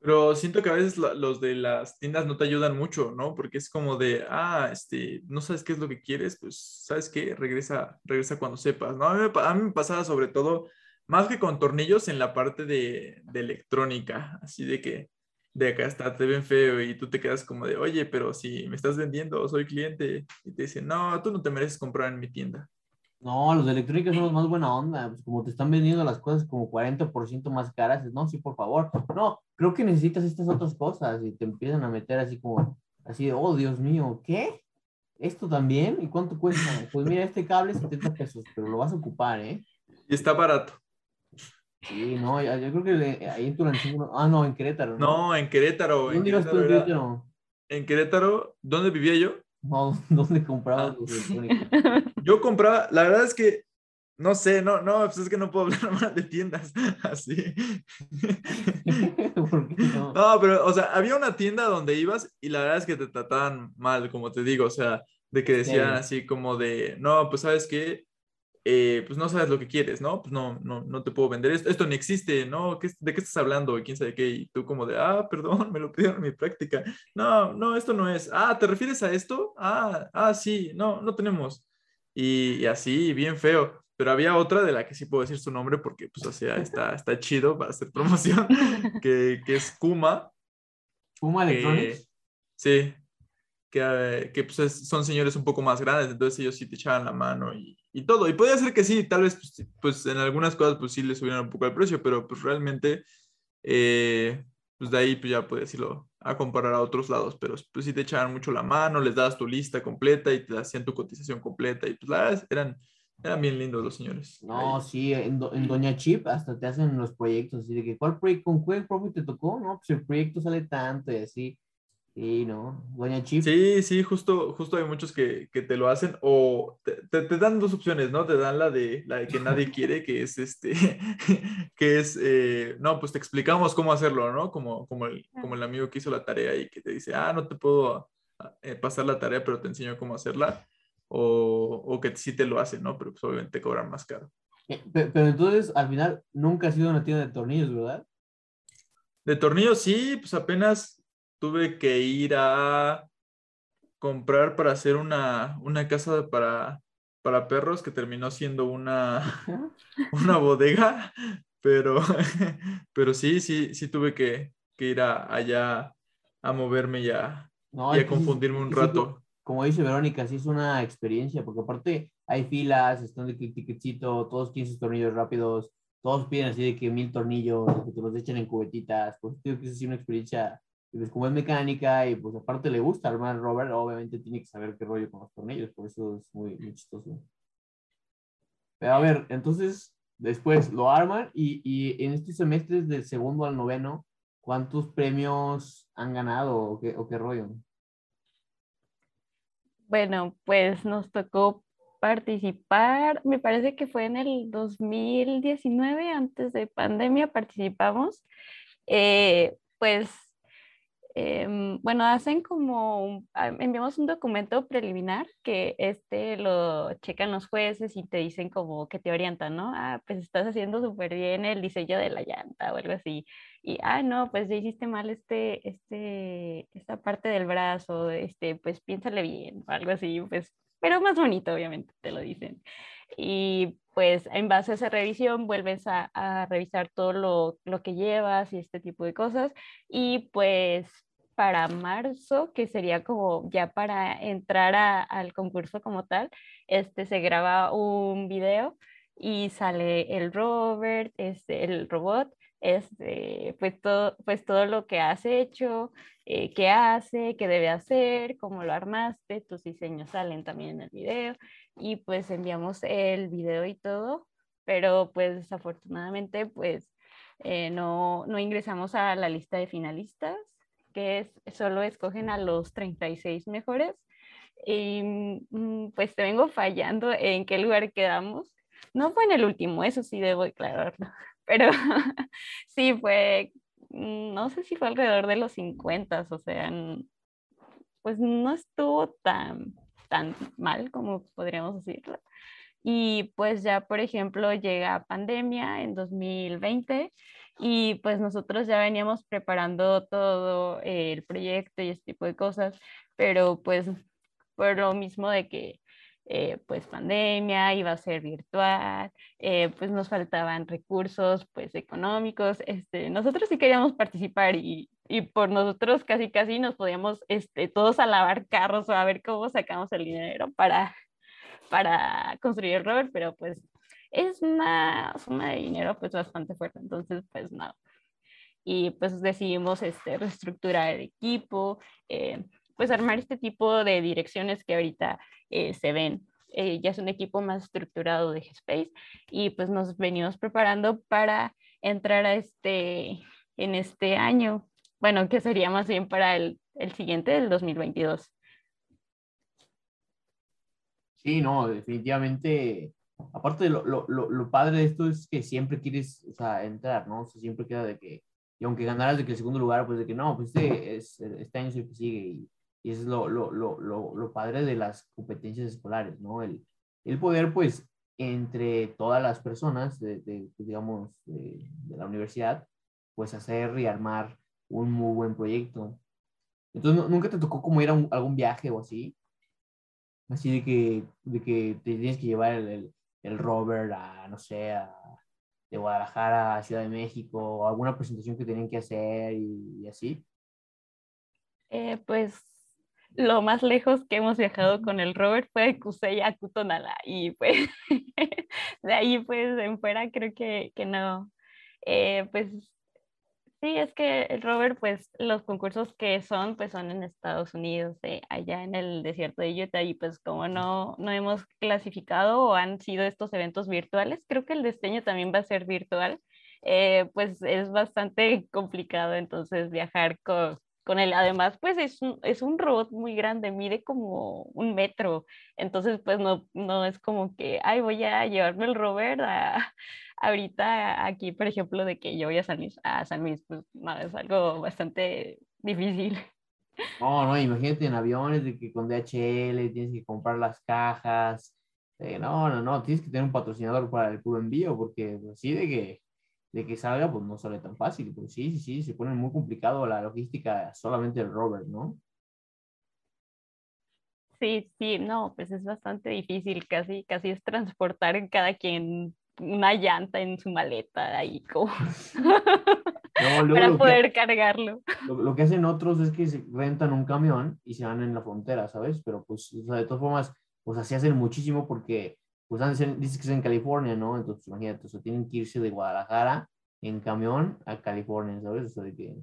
Pero siento que a veces los de las tiendas no te ayudan mucho, ¿no? Porque es como de, ah, este, no sabes qué es lo que quieres, pues, ¿sabes qué? Regresa, regresa cuando sepas, ¿no? A mí, a mí me pasaba sobre todo más que con tornillos en la parte de, electrónica, así de que de acá está, te ven feo y tú te quedas como de, oye, pero si me estás vendiendo, soy cliente, y te dicen, no, tú no te mereces comprar en mi tienda. No, los de electrónica son los más buena onda, pues como te están vendiendo las cosas como 40% más caras, no, sí, por favor, no, creo que necesitas estas otras cosas y te empiezan a meter así como, así de, oh, Dios mío, ¿qué? ¿Esto también? ¿Y cuánto cuesta? Pues mira, este cable es 70 pesos, pero lo vas a ocupar, ¿eh? Y está barato. Sí, no, yo, yo creo que le- ahí en Tulancingo, ah, no, en Querétaro, ¿no? No, en Querétaro. En ¿Dónde ibas tú Querétaro, en era- Querétaro? en Querétaro, ¿dónde vivía yo? No, [laughs] ¿dónde comprabas Ah. los? [laughs] Yo compraba, la verdad es que, no sé, no, no, pues es que no puedo [laughs] hablar mal de tiendas así. ¿Por qué no? No, pero, o sea, había una tienda donde ibas y la verdad es que te trataban mal, como te digo, o sea, de que decían Sí. así como de, no, pues sabes qué, Eh, pues no sabes lo que quieres, ¿no? Pues no, no, no te puedo vender esto, esto ni existe, ¿no? ¿Qué, ¿De qué estás hablando? Quién sabe qué, y tú como de, ah, perdón, [laughs] me lo pidieron en mi práctica. No, no, esto no es. Ah, ¿te refieres a esto? Ah, ah, sí, no, no tenemos. Y, y así, bien feo. Pero había otra de la que sí puedo decir su nombre porque, pues, o sea, está, está chido para hacer promoción, [laughs] que, que es Kuma. ¿Puma que- Electronics? sí, que, eh, que pues, es- son señores un poco más grandes, entonces ellos sí te echaban la mano y, y todo. Y podía ser que sí, tal vez, pues, pues, en algunas cosas, pues sí le subieron un poco el precio, pero pues realmente, eh, pues de ahí pues ya puedes irlo a comparar a otros lados, pero pues sí te echaban mucho la mano, les dabas tu lista completa y te hacían tu cotización completa y pues la verdad eran, eran bien lindos los señores. No, Ahí. sí, en, Do- en Doña Chip hasta te hacen los proyectos, así de que, ¿cuál proyecto, con cuál profe te tocó? No, pues el proyecto sale tanto y así. Sí, ¿no? Doña Chip. Sí, sí, justo, justo hay muchos que, que te lo hacen o te, te- te dan dos opciones, ¿no? Te dan la de la de que nadie quiere, que es este, [laughs] que es, eh, no, pues te explicamos cómo hacerlo, ¿no? Como, como, el, como el amigo que hizo la tarea y que te dice, ah, no te puedo ah, eh, pasar la tarea, pero te enseño cómo hacerla. O, o que sí te lo hacen, ¿no? Pero pues obviamente te cobran más caro. Eh, pe- Pero, entonces, al final, nunca has sido una tienda de tornillos, ¿verdad? De tornillos, sí, pues apenas tuve que ir a comprar para hacer una, una casa para, para perros que terminó siendo una, [laughs] una bodega, pero, [laughs] pero sí, sí, sí tuve que, que ir a- allá a moverme y a, No, y a confundirme un rato. Como dice Verónica, sí es una experiencia, porque aparte hay filas, están de que ticketcito, todos quieren sus tornillos rápidos, todos piden así de que mil tornillos, que te los echen en cubetitas, pues digo que es una experiencia, y pues como es mecánica y pues aparte le gusta armar Robert, obviamente tiene que saber qué rollo con los tornillos, por eso es muy, muy chistoso. Pero a ver, entonces después lo arman y, y en estos semestres del segundo al noveno, ¿cuántos premios han ganado o qué, o qué rollo? Bueno, pues nos tocó participar, me parece que fue en el 2019, antes de pandemia, participamos. Eh, pues, em, bueno, hacen como, ah, enviamos un documento preliminar que este lo checan los jueces y te dicen como que te orientan, ¿no? Ah, pues estás haciendo súper bien el diseño de la llanta o algo así. Y, ah, no, pues ya hiciste mal este, este, esta parte del brazo, este, pues piénsale bien o algo así, pues, pero más bonito, obviamente, te lo dicen. Y pues en base a esa revisión vuelves a, revisar todo lo, lo que llevas y este tipo de cosas. Y pues para marzo, que sería como ya para entrar a- al concurso como tal, este, se graba un video y sale el Robert, este, el robot, este, pues, todo, pues todo lo que has hecho, eh, qué hace, qué debe hacer, cómo lo armaste, tus diseños salen también en el video y pues enviamos el video y todo, pero pues desafortunadamente pues eh, no, no ingresamos a la lista de finalistas, que es, solo escogen a los 36 mejores. Y mm, pues te vengo fallando en qué lugar quedamos. No fue en el último, eso sí debo aclararlo, [laughs] pero [laughs] sí fue, mm, no sé si fue alrededor de los 50, o sea, pues no estuvo tan, tan mal como podríamos decirlo. Y pues ya, por ejemplo, llega pandemia en 2020 y pues nosotros ya veníamos preparando todo el proyecto y este tipo de cosas, pero pues por lo mismo de que eh, pues pandemia iba a ser virtual, eh, pues nos faltaban recursos pues económicos, este, nosotros sí queríamos participar y, y por nosotros casi casi nos podíamos este, todos a lavar carros o a ver cómo sacamos el dinero para, para construir el rover, pero pues es una suma de dinero pues bastante fuerte, entonces pues no. Y pues decidimos este, reestructurar el equipo, eh, pues armar este tipo de direcciones que ahorita eh, se ven. Eh, ya es un equipo más estructurado de G-Space y pues nos venimos preparando para entrar a este, en este año, bueno, que sería más bien para el, el siguiente, el 2022. Sí, no, definitivamente. Aparte, lo, lo, lo, padre de esto es que siempre quieres, entrar, ¿no? O siempre queda de que, y aunque ganaras de que el segundo lugar, pues de que no, pues este, es, este año sí que sigue. Y, y eso es lo, lo, lo, padre de las competencias escolares, ¿no? El, el poder, pues, entre todas las personas, de, de digamos, de, de, la universidad, pues hacer y armar un muy buen proyecto. Entonces, ¿nunca te tocó como ir a algún viaje o así? Así de que, de que te tienes que llevar el, el, rover a, no sé, a, de Guadalajara a Ciudad de México, o alguna presentación que tenían que hacer y, así. Eh, pues lo más lejos que hemos viajado con el rover fue de Kusei a Kutonala y pues [laughs] de ahí pues en fuera creo que, que no. Eh, pues Sí, es que el Robert, pues los concursos que son, pues son en Estados Unidos, allá en el desierto de Utah, y pues como no, no hemos clasificado o han sido estos eventos virtuales, creo que el diseño también va a ser virtual, eh, pues es bastante complicado entonces viajar con, con él. Además, pues es un, es un robot muy grande, mide como un metro, entonces pues no, no es como que, ay, voy a llevarme el Robert a [laughs] ahorita aquí, por ejemplo, de que yo voy a San Luis, a San Luis, pues no, es algo bastante difícil. [laughs] No, no, imagínate en aviones de que con DHL tienes que comprar las cajas. No, no, no, tienes que tener un patrocinador para el puro envío, porque así de que, de que salga, pues no sale tan fácil. Pues sí, sí, sí, se pone muy complicado la logística solamente el rover, ¿no? Sí, sí, no, pues es bastante difícil, casi, casi es transportar cada quien una llanta en su maleta ahí como [laughs] para poder cargarlo. Lo, que hacen otros es que se rentan un camión y se van en la frontera, ¿sabes? Pero pues, o sea, de todas formas, pues así hacen muchísimo porque, pues dice que es en California, ¿no? Entonces, imagínate, o tienen que irse de Guadalajara en camión a California, ¿sabes? O de que...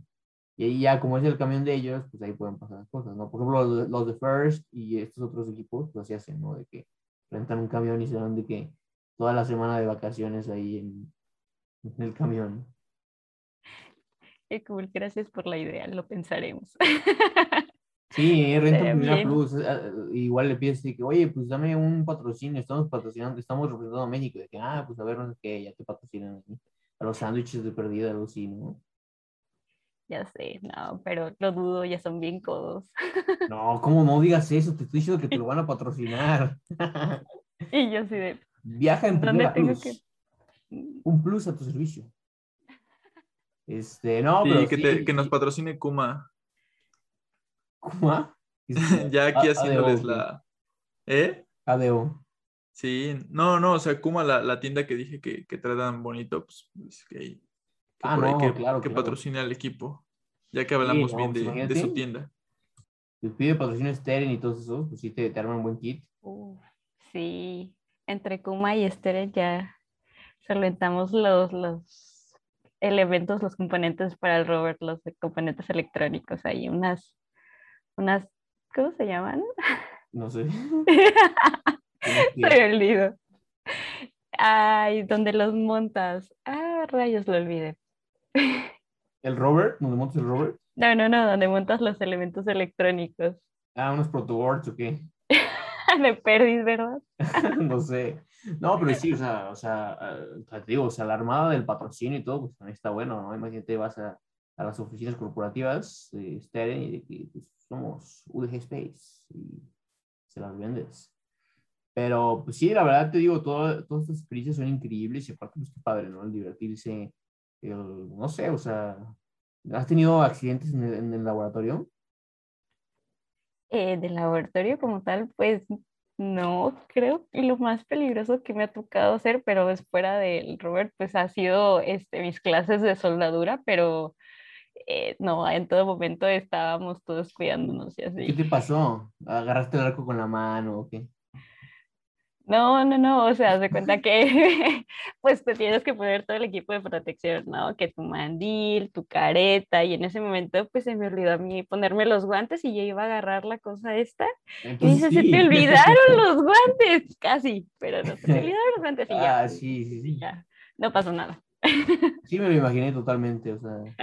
Y ahí ya, como es el camión de ellos, pues ahí pueden pasar las cosas, ¿no? Por ejemplo, los, los de First y estos otros equipos, pues así hacen, ¿no? De que rentan un camión y se van de que toda la semana de vacaciones ahí en, el camión. Qué cool, gracias por la idea, lo pensaremos. [laughs] Sí, renta Primera Plus. Eh, igual le pides que, oye, pues dame un patrocinio, estamos patrocinando, estamos representando a México. De que, ah, pues a ver, no sé qué, ya te patrocinan a los sándwiches de perdida, algo así, ¿no? Ya sé, no, pero lo dudo, ya son bien codos. [laughs] No, ¿cómo no digas eso? Te estoy diciendo que te lo van a patrocinar. [laughs] Y yo sí de, Viaja en primera plus. Un plus a tu servicio. Este, no, pero que, que nos patrocine Kuma. ¿Kuma? [laughs] ya aquí haciéndoles la... ¿Eh? ADO. Sí, no, no, o sea, Kuma, la, la tienda que dije que, que tratan bonito, pues, pues que, que, ah, no, que, claro, que patrocine al equipo, ya que hablamos bien pues, de, su tienda. Si pide patrocinio Steren y todo eso, pues sí te, te arman un buen kit. sí, entre Kuma y Esther ya solventamos los, los elementos, los componentes para el rover, los componentes electrónicos. Hay unas, unas, ¿cómo se llaman? No sé. [laughs] Se olvido. Ay, donde los montas. Ah, rayos, lo olvidé. ¿El rover? ¿Dónde montas el rover? No, no, no, donde montas los elementos electrónicos. Ah, unos protoboards o qué? [laughs] de perdis, ¿verdad? [laughs] no sé. No, pero sí, o sea, o sea, te digo, o sea, la armada del patrocinio y todo, pues también está bueno, ¿no? Imagínate, vas a, a las oficinas corporativas de Steren y de que pues, somos UDG Space y se las vendes. Pero, pues sí, la verdad te digo, todas estas experiencias son increíbles y aparte, pues qué padre, ¿no? El divertirse, el, no sé, o sea, ¿has tenido accidentes en el, en el laboratorio? eh, del laboratorio como tal, pues no, creo que lo más peligroso que me ha tocado hacer, pero es fuera del Robert, pues ha sido este, mis clases de soldadura, pero eh, no, en todo momento estábamos todos cuidándonos y así. ¿Qué te pasó? ¿Agarraste el arco con la mano o qué? No, no, no, o sea, se cuenta [laughs] que [laughs] pues te tienes que poner todo el equipo de protección, ¿no? Que tu mandil, tu careta, y en ese momento pues se me olvidó a mí ponerme los guantes y yo iba a agarrar la cosa esta. y dice, se te olvidaron [laughs] los guantes, casi, pero no, se te olvidaron los guantes y ya. Ah, sí, sí, sí. Ya, no pasó nada. Sí, me lo imaginé totalmente, o sea.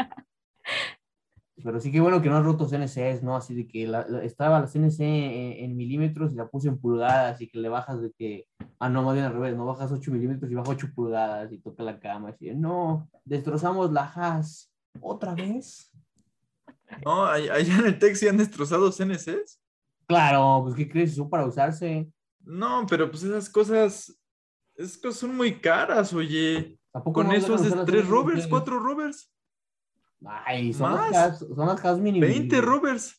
Pero sí que bueno que no has roto CNCs, ¿no? Así de que estaba la CNC en, milímetros y la puse en pulgadas y que le bajas de que, ah, no, más bien al revés, no bajas 8 milímetros y bajas 8 pulgadas y toca la cama. Así, no, destrozamos la has otra vez. No, allá en el TEC sí han destrozado CNCs. Claro, pues ¿qué crees? Son para usarse. No, pero pues esas cosas, esas cosas son muy caras, oye. Con eso haces tres rovers, cuatro rovers. Ay, son las son las 20 rovers.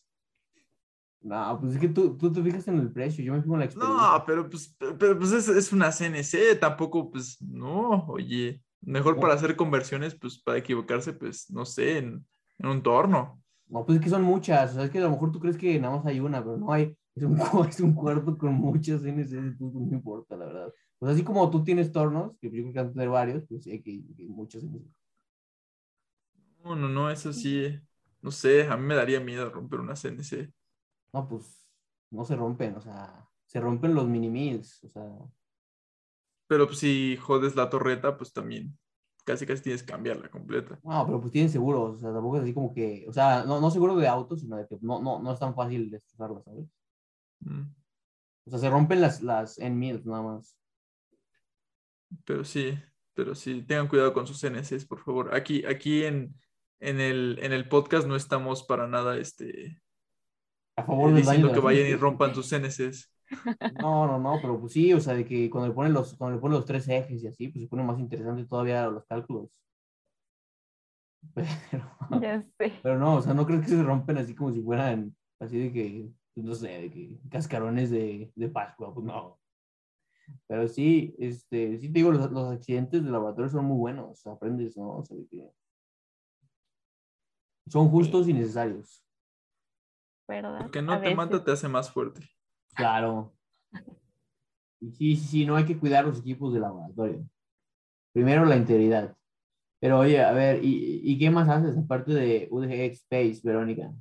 No, pues es que tú, tú te fijas en el precio, yo me fijo en la experiencia. No, pero pues, pero pues es, es, una CNC, tampoco, pues, no, oye, mejor para hacer conversiones, pues, para equivocarse, pues, no sé, en, en un torno. No, pues es que son muchas, o sea, es que a lo mejor tú crees que nada más hay una, pero no hay, es un, [laughs] es un cuarto con muchas CNC, no importa, la verdad. Pues así como tú tienes tornos, que yo creo que van a tener varios, pues sí hay que, que muchas CNC. No, no, no, eso sí, no sé, a mí me daría miedo romper una CNC. No, pues no se rompen, o sea, se rompen los mini mills, o sea. Pero pues, si jodes la torreta, pues también casi casi tienes que cambiarla completa. No, pero pues tienen seguros, o sea, tampoco es así como que, o sea, no, no seguro de autos, sino de que no, no, no es tan fácil destrozarla, ¿sabes? Mm. O sea, se rompen las, las en nada más. Pero sí, pero sí, tengan cuidado con sus CNCs, por favor. Aquí, aquí en, en el, en el podcast no estamos para nada este, a favor diciendo que vayan y rompan sus CNCs. No, no, no, pero pues sí, o sea, de que cuando le ponen los, cuando le ponen los tres ejes y así, pues se pone más interesante todavía los cálculos. [laughs] Pero, ya sé. pero no, o sea, no creo que se rompen así como si fueran así de que, pues, no sé, de que cascarones de, de Pascua, pues no. Pero sí, este, sí te digo, los, los accidentes de laboratorio son muy buenos, aprendes, ¿no? O sea, de que son justos y necesarios. ¿Verdad? Porque no te mata, te hace más fuerte. Claro. Sí, sí, sí, no hay que cuidar los equipos de laboratorio. Primero la integridad. Pero oye, a ver, ¿y, ¿y qué más haces aparte de UDG Space, Verónica?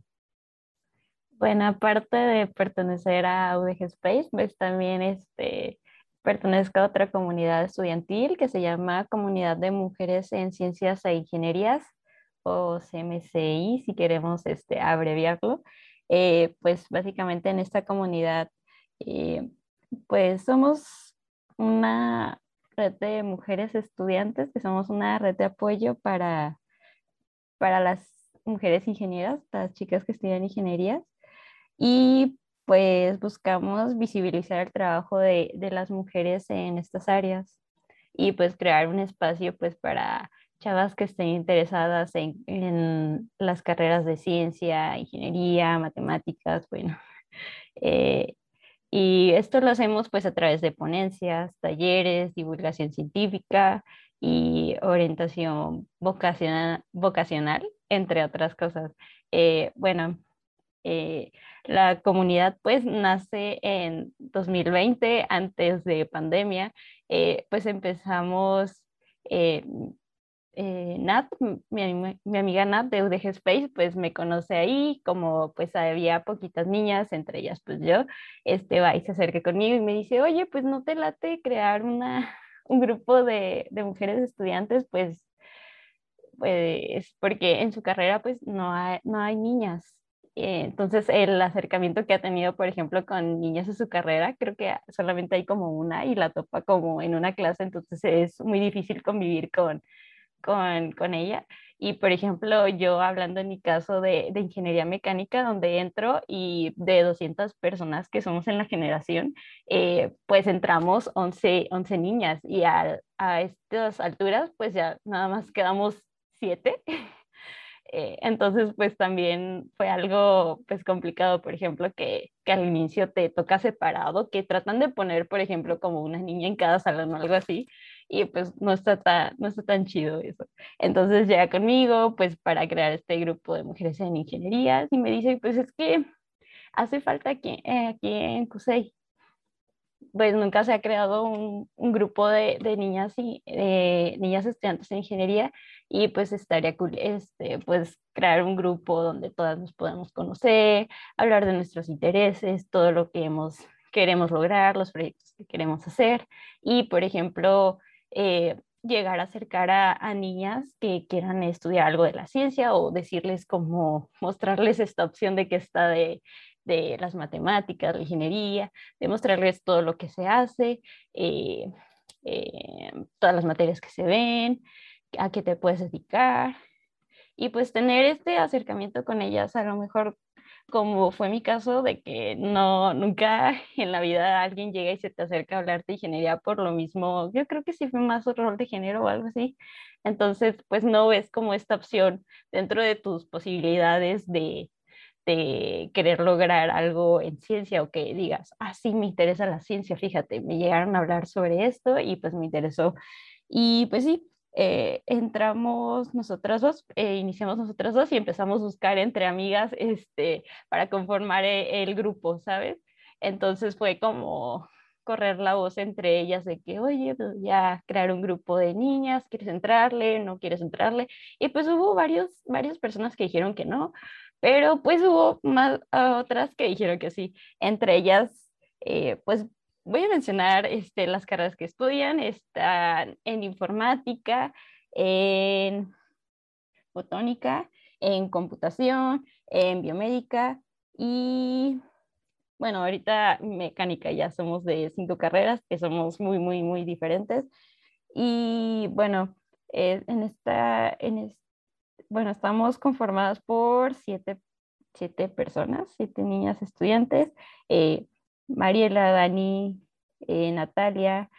Bueno, aparte de pertenecer a UDG Space, pues también este, pertenezco a otra comunidad estudiantil que se llama Comunidad de Mujeres en Ciencias e Ingenierías CMCI, si queremos este, abreviarlo, eh, pues básicamente en esta comunidad, eh, pues somos una red de mujeres estudiantes, que somos una red de apoyo para, para las mujeres ingenieras, las chicas que estudian ingenierías, y pues buscamos visibilizar el trabajo de, de las mujeres en estas áreas y pues crear un espacio pues para chavas que estén interesadas en, las carreras de ciencia, ingeniería, matemáticas, bueno. [laughs] Eh, y esto lo hacemos pues a través de ponencias, talleres, divulgación científica y orientación vocacional, vocacional entre otras cosas. Eh, bueno, eh, la comunidad pues nace en 2020, antes de pandemia, pues empezamos eh, Nat, mi, mi, amiga Nat de UDG Space, pues me conoce ahí, como pues había poquitas niñas, entre ellas pues yo, este va y se acerca conmigo y me dice, oye, pues no te late crear una, [laughs] un grupo de, de mujeres estudiantes, pues, pues, porque en su carrera pues no hay, no hay niñas. Eh, entonces, el acercamiento que ha tenido, por ejemplo, con niñas en su carrera, creo que solamente hay como una y la topa como en una clase, entonces es muy difícil convivir con, con, con ella. Y por ejemplo, yo hablando en mi caso de, de, ingeniería mecánica, donde entro y de 200 personas que somos en la generación, eh, pues entramos 11, 11 niñas y a, a, estas alturas, pues ya nada más quedamos 7. [laughs] Eh, entonces, pues también fue algo pues complicado, por ejemplo, que, que, al inicio te toca separado, que tratan de poner, por ejemplo, como una niña en cada salón o algo así, y pues no está, tan, no está tan chido eso. Entonces llega conmigo pues para crear este grupo de mujeres en ingeniería y me dice, pues es que hace falta aquí, eh, aquí en CUSEI. pues nunca se ha creado un, un grupo de, de niñas y de niñas estudiantes de ingeniería y pues estaría cool este, pues crear un grupo donde todas nos podamos conocer, hablar de nuestros intereses, todo lo que hemos, queremos lograr, los proyectos que queremos hacer y por ejemplo eh, llegar a acercar a, niñas que quieran estudiar algo de la ciencia o decirles cómo [laughs] mostrarles esta opción de que está de de las matemáticas, la ingeniería, demostrarles todo lo que se hace, eh, eh, todas las materias que se ven, a qué te puedes dedicar. Y pues tener este acercamiento con ellas, a lo mejor como fue mi caso de que no, nunca [laughs] en la vida alguien llega y se te acerca a hablarte de ingeniería por lo mismo, yo creo que sí fue más un rol de género o algo así, entonces pues no ves como esta opción dentro de tus posibilidades de, de querer lograr algo en ciencia o que digas, ah, sí, me interesa la ciencia, fíjate, me llegaron a hablar sobre esto y pues me interesó. Y pues sí, eh, entramos nosotras dos, eh, iniciamos nosotras dos y empezamos a buscar entre amigas este, para conformar e, el, grupo, ¿sabes? Entonces fue como correr la voz entre ellas de que, oye, pues ya crear un grupo de niñas, ¿quieres entrarle? ¿No quieres entrarle? Y pues hubo varios, varias personas que dijeron que no, pero pues hubo más otras que dijeron que sí. Entre ellas, eh, pues voy a mencionar este, las carreras que estudian. Están en informática, en botónica, en computación, en biomédica y bueno, ahorita mecánica ya somos de cinco carreras que somos muy, muy, muy diferentes. Y bueno, eh, en, esta, en, bueno, estamos conformadas por siete, siete personas, siete niñas estudiantes, eh, Mariela, Dani, eh, Natalia,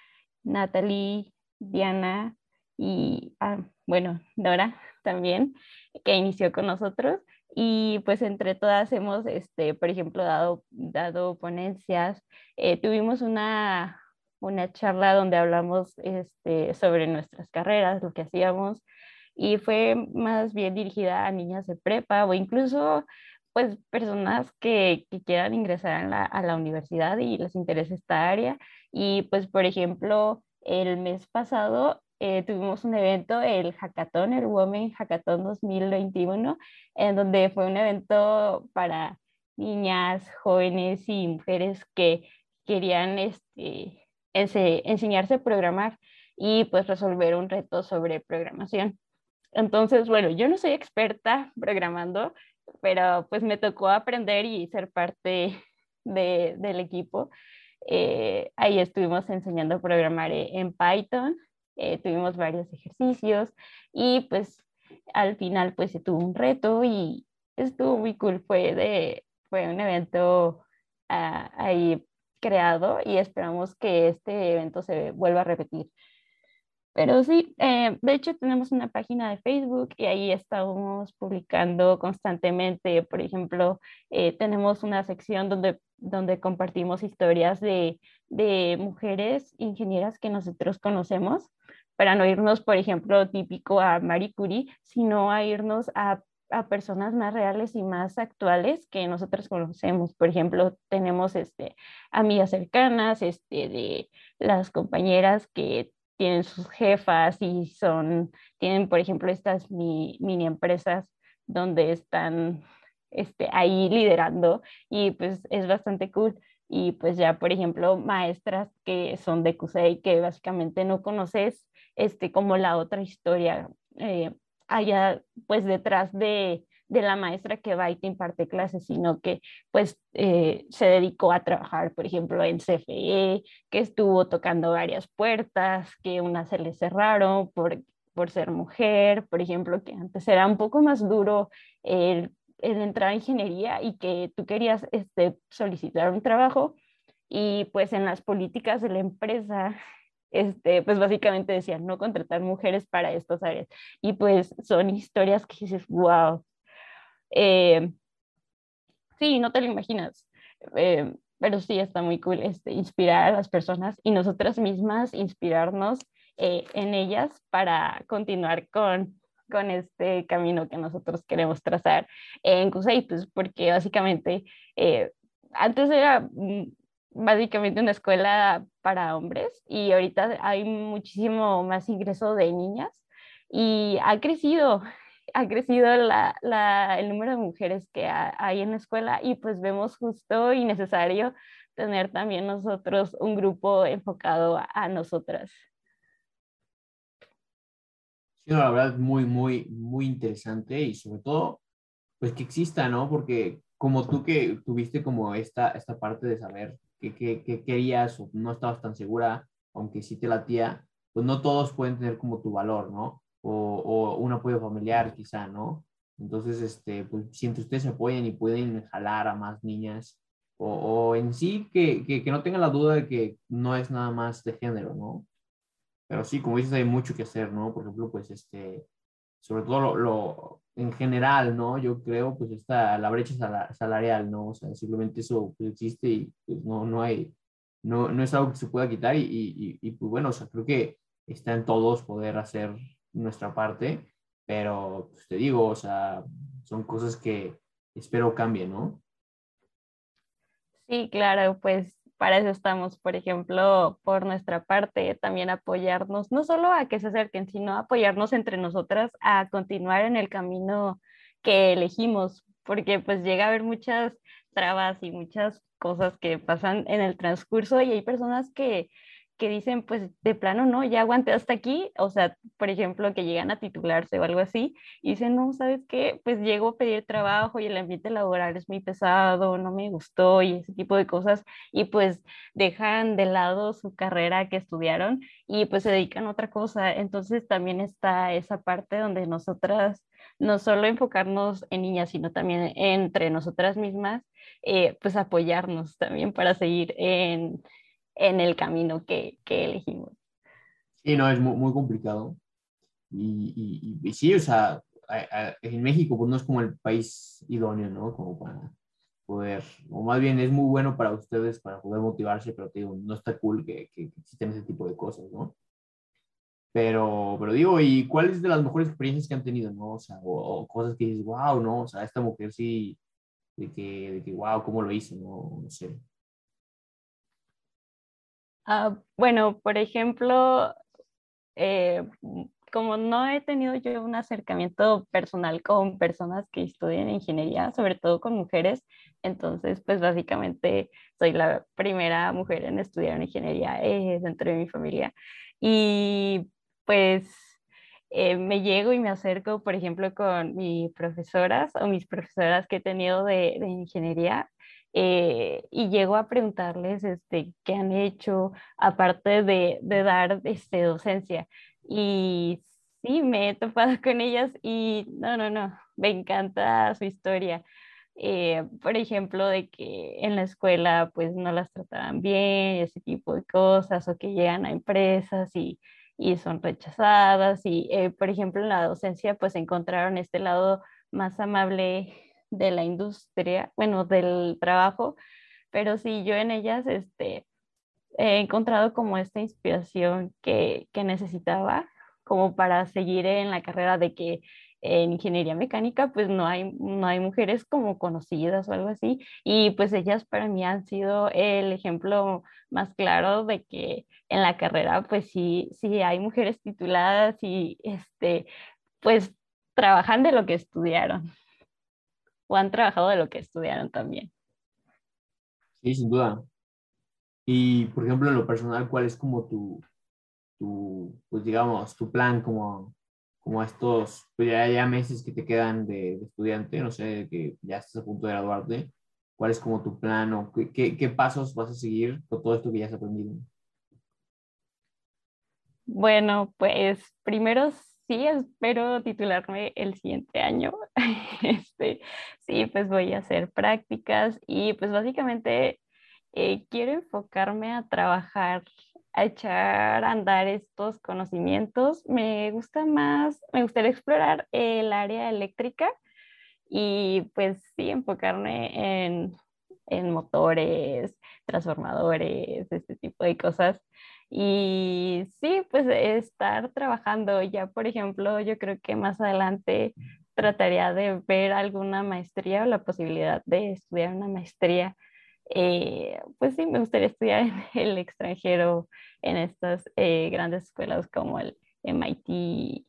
Natalie, Diana y, ah, bueno, Dora también, que inició con nosotros. Y pues entre todas hemos, este, por ejemplo, dado, dado ponencias. Eh, tuvimos una, una charla donde hablamos este, sobre nuestras carreras, lo que hacíamos, y fue más bien dirigida a niñas de prepa o incluso pues personas que, que quieran ingresar a la, a la, universidad y les interese esta área. Y pues por ejemplo, el mes pasado eh, tuvimos un evento, el Hackathon, el Women Hackathon 2021, en donde fue un evento para niñas, jóvenes y mujeres que querían este, enseñarse a programar y pues resolver un reto sobre programación. Entonces, bueno, yo no soy experta programando, pero pues me tocó aprender y ser parte [laughs] de, del equipo. Eh, ahí estuvimos enseñando a programar e, en Python, eh, tuvimos varios ejercicios y pues al final pues se tuvo un reto y estuvo muy cool, fue, de, fue un evento uh, ahí creado y esperamos que este evento se vuelva a repetir. Pero sí, eh, de hecho tenemos una página de Facebook y ahí estamos publicando constantemente. Por ejemplo, eh, tenemos una sección donde, donde compartimos historias de, de mujeres ingenieras que nosotros conocemos, para no irnos, por ejemplo, típico a Marie Curie, sino a irnos a a personas más reales y más actuales que nosotros conocemos. Por ejemplo, tenemos este, amigas cercanas este, de las compañeras que tienen sus jefas y son, tienen, por ejemplo, estas mini empresas donde están este, ahí liderando y pues es bastante cool. Y pues ya, por ejemplo, maestras que son de CUSEI que básicamente no conoces este, como la otra historia eh, allá pues detrás de, de la maestra que va y te imparte clases, sino que pues eh, se dedicó a trabajar, por ejemplo, en CFE, que estuvo tocando varias puertas, que unas se le cerraron por, por ser mujer, por ejemplo, que antes era un poco más duro el, el entrar a ingeniería y que tú querías este, solicitar un trabajo y pues en las políticas de la empresa este, pues básicamente decían no contratar mujeres para estas áreas. Y pues son historias que dices, wow, eh, sí, no te lo imaginas. Eh, pero sí está muy cool este, inspirar a las personas y nosotras mismas inspirarnos eh, en ellas para continuar con, con este camino que nosotros queremos trazar en CUSEI, pues porque básicamente antes era básicamente una escuela para hombres y ahorita hay muchísimo más ingreso de niñas y ha crecido, ha crecido el número de mujeres que hay en la escuela y pues vemos justo y necesario tener también nosotros un grupo enfocado a, nosotras. Sí, la verdad, muy, muy, muy interesante y sobre todo, pues que exista, ¿no? Porque como tú que tuviste como esta, esta parte de saber qué, querías o no estabas tan segura, aunque sí te latía, pues no todos pueden tener como tu valor, ¿no? O, o un apoyo familiar quizá, ¿no? Entonces, este, pues si entre ustedes se apoyan y pueden jalar a más niñas, o, o en sí que, que, que, no tengan la duda de que no es nada más de género, ¿no? Pero sí, como dices, hay mucho que hacer, ¿no? Por ejemplo, pues este, sobre todo lo, lo, en general, ¿no? Yo creo, pues, está la brecha salarial, ¿no? O sea, simplemente eso pues, existe y pues, no, no hay, no, no es algo que se pueda quitar y, y, y, pues bueno, o sea, creo que está en todos poder hacer nuestra parte, pero pues te digo, o sea, son cosas que espero cambien, ¿no? Sí, claro, pues para eso estamos, por ejemplo, por nuestra parte, también apoyarnos, no solo a que se acerquen, sino apoyarnos entre nosotras a continuar en el camino que elegimos, porque pues llega a haber muchas trabas y muchas cosas que pasan en el transcurso y hay personas que que dicen, pues de plano, no, ya aguanté hasta aquí, o sea, por ejemplo, que llegan a titularse o algo así, y dicen, no, ¿sabes qué? Pues llego a pedir trabajo y el ambiente laboral es muy pesado, no me gustó y ese tipo de cosas, y pues dejan de lado su carrera que estudiaron y pues se dedican a otra cosa. Entonces también está esa parte donde nosotras no solo enfocarnos en niñas, sino también entre nosotras mismas, eh, pues apoyarnos también para seguir en en el camino que, que elegimos. Sí, no, es muy, muy complicado. Y, y, y, sí, o sea, en México pues no es como el país idóneo, ¿no? Como para poder, o más bien es muy bueno para ustedes para poder motivarse, pero te digo, no está cool que, que, existen ese tipo de cosas, ¿no? Pero, pero digo, ¿y cuáles de las mejores experiencias que han tenido, no? O sea, o, cosas que dices, wow, ¿no? O sea, esta mujer sí, de que, de que wow, ¿cómo lo hizo? No, no sé. Ah, bueno, por ejemplo, eh, como no he tenido yo un acercamiento personal con personas que estudian ingeniería, sobre todo con mujeres, entonces pues básicamente soy la primera mujer en estudiar ingeniería eh, dentro de mi familia. Y pues eh, me llego y me acerco, por ejemplo, con mis profesoras o mis profesoras que he tenido de, de ingeniería eh, y llego a preguntarles este, qué han hecho, aparte de, de dar este, docencia. Y sí, me he topado [laughs] con ellas y no, no, no, me encanta su historia. Eh, por ejemplo, de que en la escuela pues no las trataban bien, ese tipo de cosas, o que llegan a empresas y, y son rechazadas. Y, eh, por ejemplo, en la docencia pues encontraron este lado más amable de la industria, bueno, del trabajo, pero sí, yo en ellas este, he encontrado como esta inspiración que, que necesitaba como para seguir en la carrera de que en ingeniería mecánica pues no hay, no hay mujeres como conocidas o algo así. Y pues ellas para mí han sido el ejemplo más claro de que en la carrera pues sí, sí hay mujeres tituladas y este pues trabajan de lo que estudiaron o han trabajado de lo que estudiaron también. Sí, sin duda. Y, por ejemplo, en lo personal, ¿cuál es como tu, tu pues digamos, tu plan como, como estos, pues ya, ya meses que te quedan de, estudiante, no sé, que ya estás a punto de graduarte? ¿Cuál es como tu plan o qué, qué pasos vas a seguir con todo esto que ya has aprendido? Bueno, pues primero sí, espero titularme el siguiente año. [laughs] Este, sí, pues voy a hacer prácticas y pues básicamente eh, quiero enfocarme a trabajar, a echar a andar estos conocimientos. Me gusta más, me gustaría explorar el área eléctrica y pues sí, enfocarme en, en motores, transformadores, este tipo de cosas y sí, pues estar trabajando ya, por ejemplo, yo creo que más adelante trataría de ver alguna maestría o la posibilidad de estudiar una maestría eh, pues sí, me gustaría estudiar en [laughs] el extranjero en estas eh, grandes escuelas como el MIT,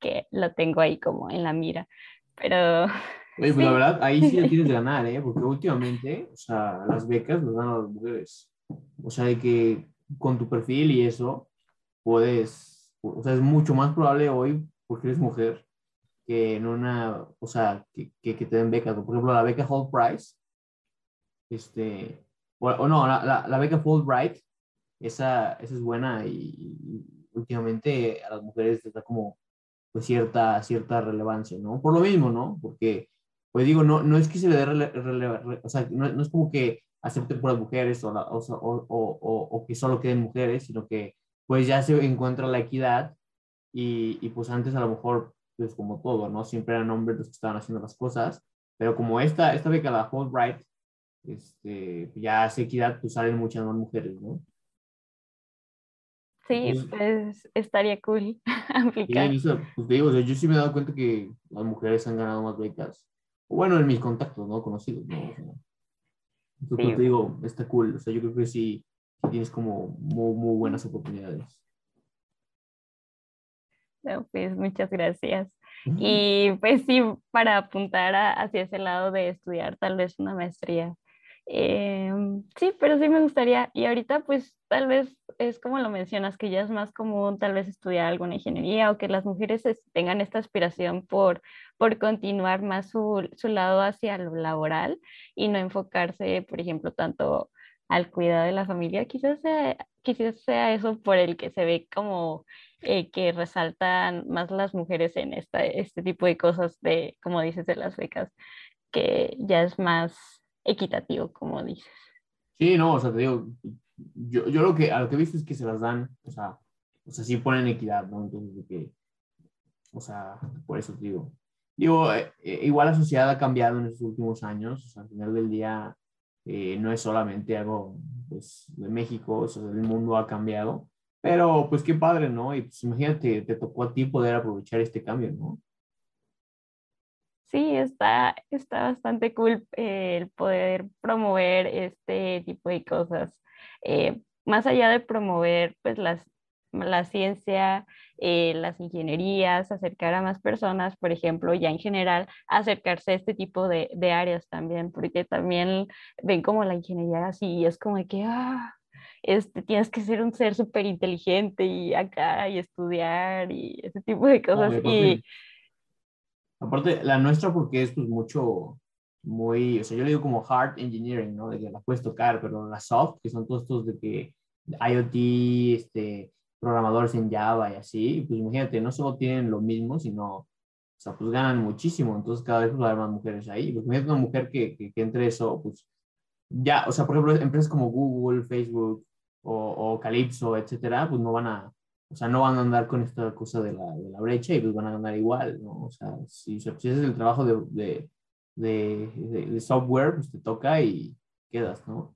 que lo tengo ahí como en la mira. Pero... [laughs] Oye, pues la verdad, ahí sí ya tienes [laughs] de ganar, ¿eh? Porque últimamente, o sea, las becas las dan a las mujeres. O sea, de que con tu perfil y eso, puedes, o sea, es mucho más probable hoy, porque eres mujer, que en una, o sea, que, que, te den becas. Por ejemplo, la beca Whole Price, este, o, no, la, la, beca Fulbright, esa, esa es buena y, últimamente a las mujeres les da como pues cierta, cierta relevancia, ¿no? Por lo mismo, ¿no? Porque, pues digo, no, no es que se le dé, rele, o sea, no, no, es como que acepten por las mujeres o, o, o, o, que solo queden mujeres, sino que pues ya se encuentra la equidad y, y, pues antes a lo mejor, pues como todo, ¿no? Siempre eran hombres los que estaban haciendo las cosas, pero como esta, esta beca, la Fulbright, este, ya hace equidad, pues salen muchas más mujeres, ¿no? Sí, pues estaría cool [laughs] aplicar. Sí, pues digo, o sea, yo sí me he dado cuenta que las mujeres han ganado más becas. Bueno, en mis contactos, ¿no? Conocidos, ¿no? Entonces, pues, te digo, está cool. O sea, yo creo que sí, tienes como muy, muy buenas oportunidades. No, pues muchas gracias. Y pues sí, para apuntar hacia ese lado de estudiar tal vez una maestría Em, sí, pero sí me gustaría. Y ahorita pues tal vez es como lo mencionas, que ya es más común tal vez estudiar alguna ingeniería o que las mujeres tengan esta aspiración por, por continuar más su, su lado hacia lo laboral y no enfocarse, por ejemplo, tanto al cuidado de la familia. Quizás sea, quizás sea eso por el que se ve como eh, que resaltan más las mujeres en esta, este tipo de cosas de, como dices, de las becas, que ya es más equitativo, como dices. Sí, no, o sea, te digo, yo, yo lo que, a lo que he visto es que se las dan, o sea, o sea, sí ponen equidad, ¿no? Entonces, que, o sea, por eso te digo. Digo, eh, eh, igual la sociedad ha cambiado en estos últimos años, o sea, al final del día eh, no es solamente algo, pues, de México, o sea, el mundo ha cambiado, pero pues qué padre, ¿no? Y pues imagínate, te tocó a ti poder aprovechar este cambio, ¿no? Sí, está, está bastante cool eh, el poder promover este tipo de cosas. Eh, más allá de promover pues, las, la ciencia, eh, las ingenierías, acercar a más personas, por ejemplo, ya en general, acercarse a este tipo de, de áreas también, porque también ven como la ingeniería así, es como de que, ah, este, tienes que ser un ser súper inteligente y acá y estudiar y ese tipo de cosas. y, Aparte, la nuestra porque es pues mucho, muy, o sea, yo le digo como hard engineering, ¿no? De que la puedes tocar, pero la soft, que son todos estos de que IoT, este, programadores en Java y así, pues imagínate, no solo tienen lo mismo, sino, o sea, pues ganan muchísimo, entonces cada vez pues, va a haber más mujeres ahí. Pues imagínate una mujer que, que, que entre eso, pues ya, o sea, por ejemplo, empresas como Google, Facebook o, o Calypso, etcétera, pues no van a, o sea, no van a andar con esta cosa de la, de la brecha y pues van a andar igual, ¿no? O sea, si, si haces el trabajo de, de, de, software, pues te toca y quedas, ¿no?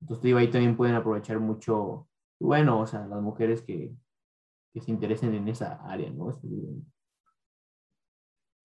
Entonces, digo, ahí también pueden aprovechar mucho, bueno, o sea, las mujeres que, que se interesen en esa área, ¿no? Sí,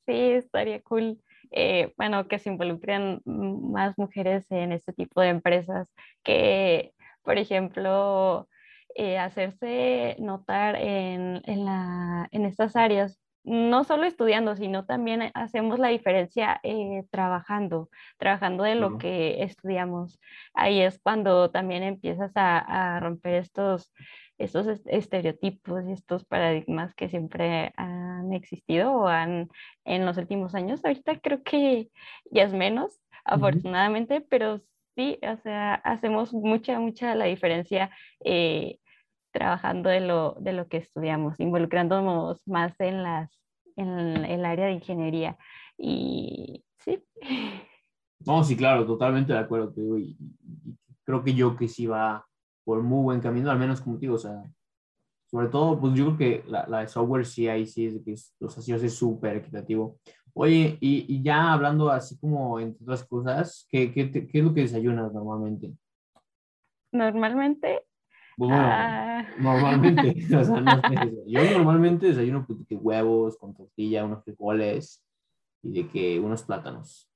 estaría cool. Eh, bueno, que se involucren más mujeres en este tipo de empresas que, por ejemplo, eh, hacerse notar en, en, la, en, estas áreas, no solo estudiando, sino también hacemos la diferencia eh, trabajando, trabajando de lo que estudiamos. Ahí es cuando también empiezas a, a romper estos, estos estereotipos y estos paradigmas que siempre han existido o han en los últimos años. Ahorita creo que ya es menos, afortunadamente, pero sí, o sea, hacemos mucha, mucha la diferencia eh, trabajando de lo, de lo que estudiamos, involucrándonos más en, las, en el área de ingeniería. Y sí. No, sí, claro, totalmente de acuerdo. y, creo que yo que sí va por muy buen camino, al menos como digo, o sea, sobre todo, pues yo creo que la, la de software sí ahí sí es que es, o sea, sí súper equitativo. Oye, y, y, ya hablando así como entre otras cosas, ¿qué, qué, qué es lo que desayunas normalmente? Normalmente bueno, ah. [laughs] normalmente, [laughs] o sea, no yo normalmente desayuno pues, de huevos con tortilla, unos frijoles y de que unos plátanos.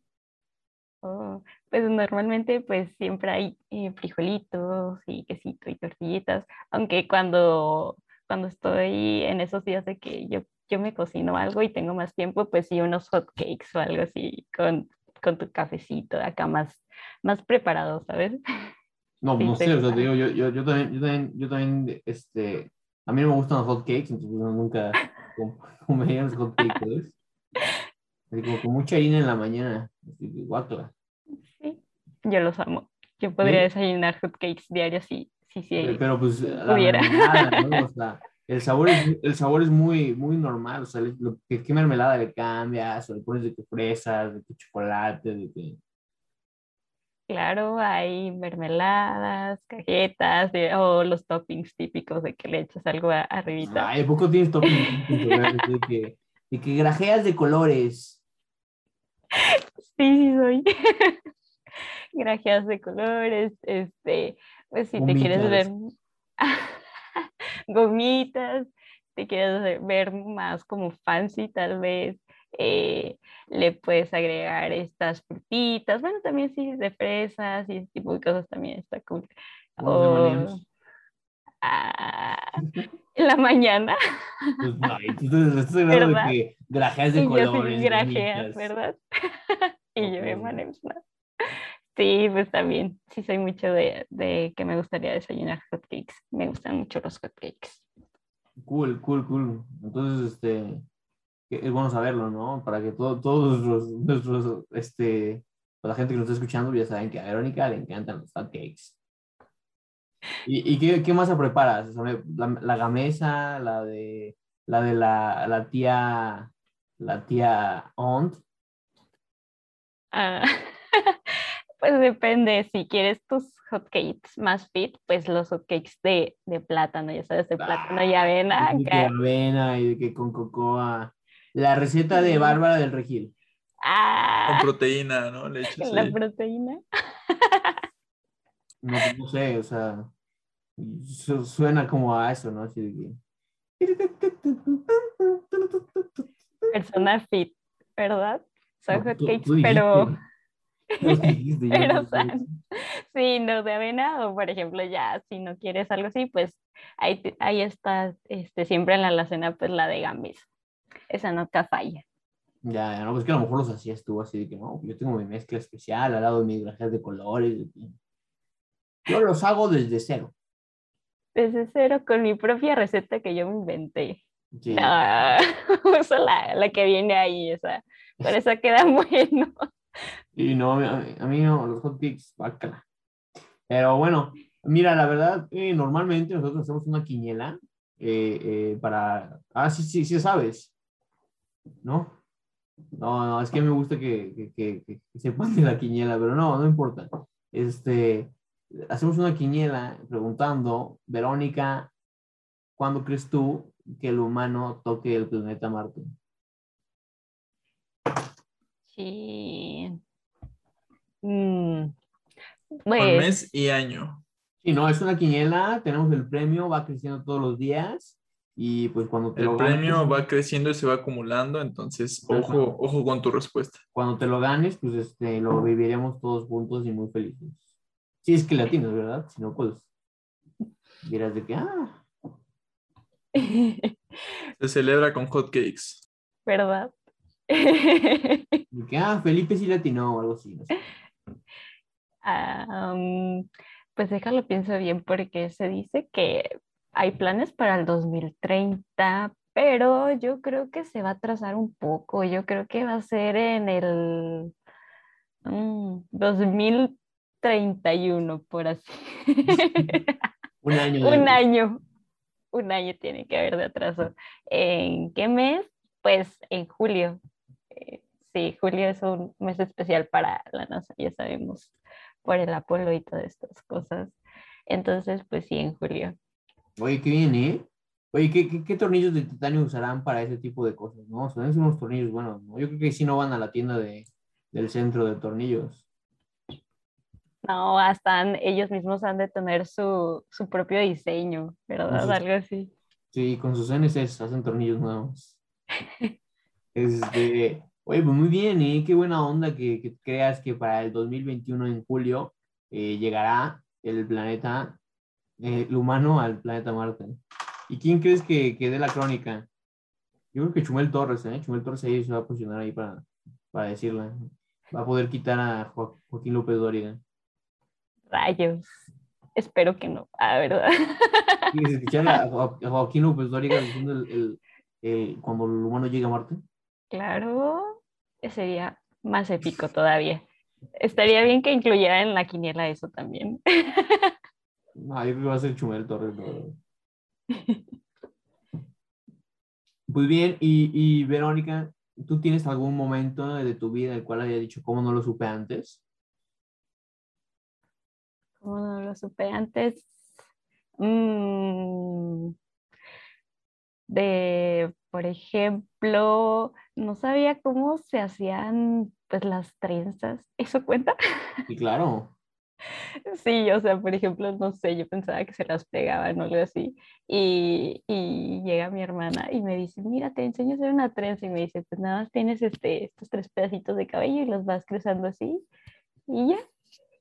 Oh, pues normalmente pues siempre hay eh, frijolitos y quesito y tortillitas, aunque cuando, cuando estoy en esos días de que yo, yo me cocino algo y tengo más tiempo, pues sí, unos hot cakes o algo así con, con tu cafecito acá más, más preparado, ¿sabes? [laughs] No, Sí, no sé, te digo, yo, yo, yo también, yo también, yo también, este, a mí no me gustan los hot cakes, entonces nunca [laughs] com- comería los hot cakes, ¿sabes? Así como con mucha harina en la mañana, guácala. Sí, yo los amo. Yo podría ¿Sí? desayunar hot cakes diarios si, si, sí, Pero, pues la pudiera. mermelada, ¿no? O [laughs] sea, el sabor es, el sabor es muy, muy normal, o sea, lo, que, ¿qué mermelada le cambias? O le pones de que fresas, de que chocolate, de que... Claro, hay mermeladas, cajetas de- o los toppings típicos de que le echas algo a- arribita. Ay, ¿a poco tienes topping de que, de que grajeas de colores? Sí, sí soy. [laughs] Grajeas de colores, este, pues si te quieres ver gomitas, te quieres ver- más como fancy tal vez, eh, le puedes agregar estas frutitas, bueno, también sí, de fresas y ese tipo de cosas también está cool. O, ah, [laughs] en la mañana, Pues no, y tú te estás hablando ¿Verdad? de que grajeas de y yo colores. sí grajeas. ¿verdad? [laughs] y yo pues, M&M's, ¿no? Sí, pues también, sí soy mucho de, de que me gustaría desayunar hotcakes, me gustan mucho los hotcakes. Cool, cool, cool. Entonces, este, es bueno saberlo, ¿no? Para que todo- todos nuestros, [laughs] nuestros, este, pues, la gente que nos está escuchando ya saben que a Verónica le encantan los hotcakes. ¿Y, y qué, qué masa preparas? La, la gamesa, la de la de la, la tía, la tía Aunt. Ah, [laughs] pues depende, si quieres tus hotcakes más fit, pues los hotcakes de, de plátano, ya sabes, de plátano y avena. de que acá. avena y de que con cocoa. La receta de. Bárbara del Regil. Con Ah, proteína, ¿no? Le echas la ahí. proteína. No, pues, no sé, o sea, su- suena como a eso, ¿no? Así de que... Persona fit, ¿verdad? Son No, hotcakes, pero, pero sé. san. Sí, no de avena, o por ejemplo, ya si no quieres algo así, pues ahí, ahí está este, siempre en la alacena, pues la de gambis. Esa nunca falla. Ya, ya, no, pues que a lo mejor los hacías tú así de que no, yo tengo mi mezcla especial al lado de mis grajeas de colores. Yo los hago desde cero. Desde cero, con mi propia receta que yo me inventé. Sí. No, [laughs] uso la, la que viene ahí, esa. Por [laughs] eso queda [laughs] bueno. Y no, a mí, no, los hotcakes, bácala. Pero bueno, mira, la verdad, eh, normalmente nosotros hacemos una quiniela eh, eh, para... Ah, sí, sí, sí sabes. ¿No? No, no, es que me gusta que, que, que, sepan de la quiniela, pero no, no importa. Este, hacemos una quiniela preguntando, Verónica, ¿cuándo crees tú que el humano toque el planeta Marte? Sí. Mm, Con Pues, mes y año. Sí, no, es una quiniela, tenemos el premio, va creciendo todos los días y pues cuando te El lo ganes, premio va creciendo y se va acumulando, entonces ojo, ojo con tu respuesta. cuando te lo ganes, pues este, lo viviremos todos juntos y muy felices. Si es que latinos, ¿verdad? Si no, pues dirás de que, ah, Se celebra con hotcakes. [laughs] ¿verdad? [laughs] que, ah, Felipe sí latinó o algo así. no sé. Ah, mm, pues déjalo pienso bien porque se dice que hay planes para el 2030, pero yo creo que se va a atrasar un poco. Yo creo que va a ser en el mm, 2031, por así. [laughs] Un año. [laughs] Un año. Un año tiene que haber de atraso. ¿En qué mes? Pues en julio. Eh, Sí, julio es un mes especial para la NASA, ya sabemos, por el Apolo y todas estas cosas. Entonces, pues sí, en julio. Oye, qué bien, ¿eh? Oye, ¿qué, qué, qué tornillos de titanio usarán para ese tipo de cosas? ¿no? Ser unos tornillos buenos, ¿no? Yo creo que sí no van a la tienda de, del centro de tornillos. No, hasta han- ellos mismos han de tener su, su propio diseño, ¿verdad? sus- Algo así. Sí, con sus NCs hacen tornillos nuevos. [laughs] Este, Oye, pues muy bien, ¿eh? Qué buena onda que, que creas que para el 2021 en julio eh, llegará el planeta, eh, el humano al planeta Marte. ¿Y quién crees que, que dé la crónica? Yo creo que Chumel Torres, ¿eh? Chumel Torres ahí se va a posicionar ahí para, para decirla. Va a poder quitar a Jo- Joaquín López Dóriga. Rayos. Espero que no. Ah, ¿verdad? ¿Quieres escuchar a, [laughs] Jo- a Joaquín López Dóriga diciendo el, el- el- cuando el humano llega a Marte? Claro, sería más épico todavía. Estaría bien que incluyera en la quiniela eso también. [laughs] Que va a ser Chumel Torres. verdad. [laughs] Pues bien, y, y Verónica, ¿tú tienes algún momento de tu vida en el cual haya dicho cómo no lo supe antes? Como no lo supe antes. Mm, de, por ejemplo, no sabía cómo se hacían pues las trenzas. ¿Eso cuenta? Y claro, [laughs] Sí, o sea, por ejemplo, no sé, yo pensaba que se las pegaban o algo así. Y, y llega mi hermana y me dice, mira, te enseño a hacer una trenza. Y me dice, pues nada más tienes este, estos tres pedacitos de cabello y los vas cruzando así. Y ya.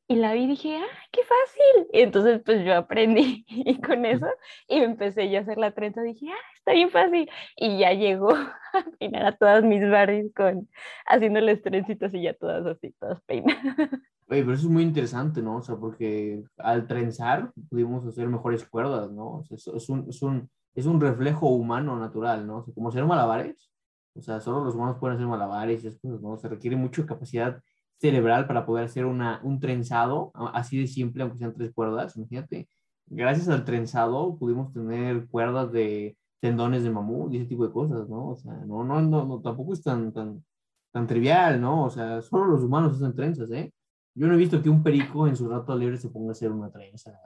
Y la vi y dije, ¡ah, qué fácil! Y entonces pues yo aprendí [laughs] y con eso y empecé yo a hacer la trenza. Dije, ¡ah, está bien fácil! Y ya llegó [laughs] a peinar a todas mis Barbies con, haciéndoles trencitas y ya todas así, todas peinadas. [laughs] oye, pero eso es muy interesante, ¿no? O sea, porque al trenzar pudimos hacer mejores cuerdas, ¿no? O sea, es, un, es, un, es un reflejo humano natural, ¿no? O sea, como hacer malabares. O sea, solo los humanos pueden hacer malabares y esas cosas, ¿no? Se requiere mucha capacidad cerebral para poder hacer una, un trenzado así de simple, aunque sean tres cuerdas. Imagínate, gracias al trenzado pudimos tener cuerdas de tendones de mamut y ese tipo de cosas, ¿no? O sea, no, no, no, no tampoco es tan, tan, tan trivial, ¿no? O sea, solo los humanos hacen trenzas, ¿eh? Yo no he visto que un perico en su rato libre se ponga a hacer una trenza,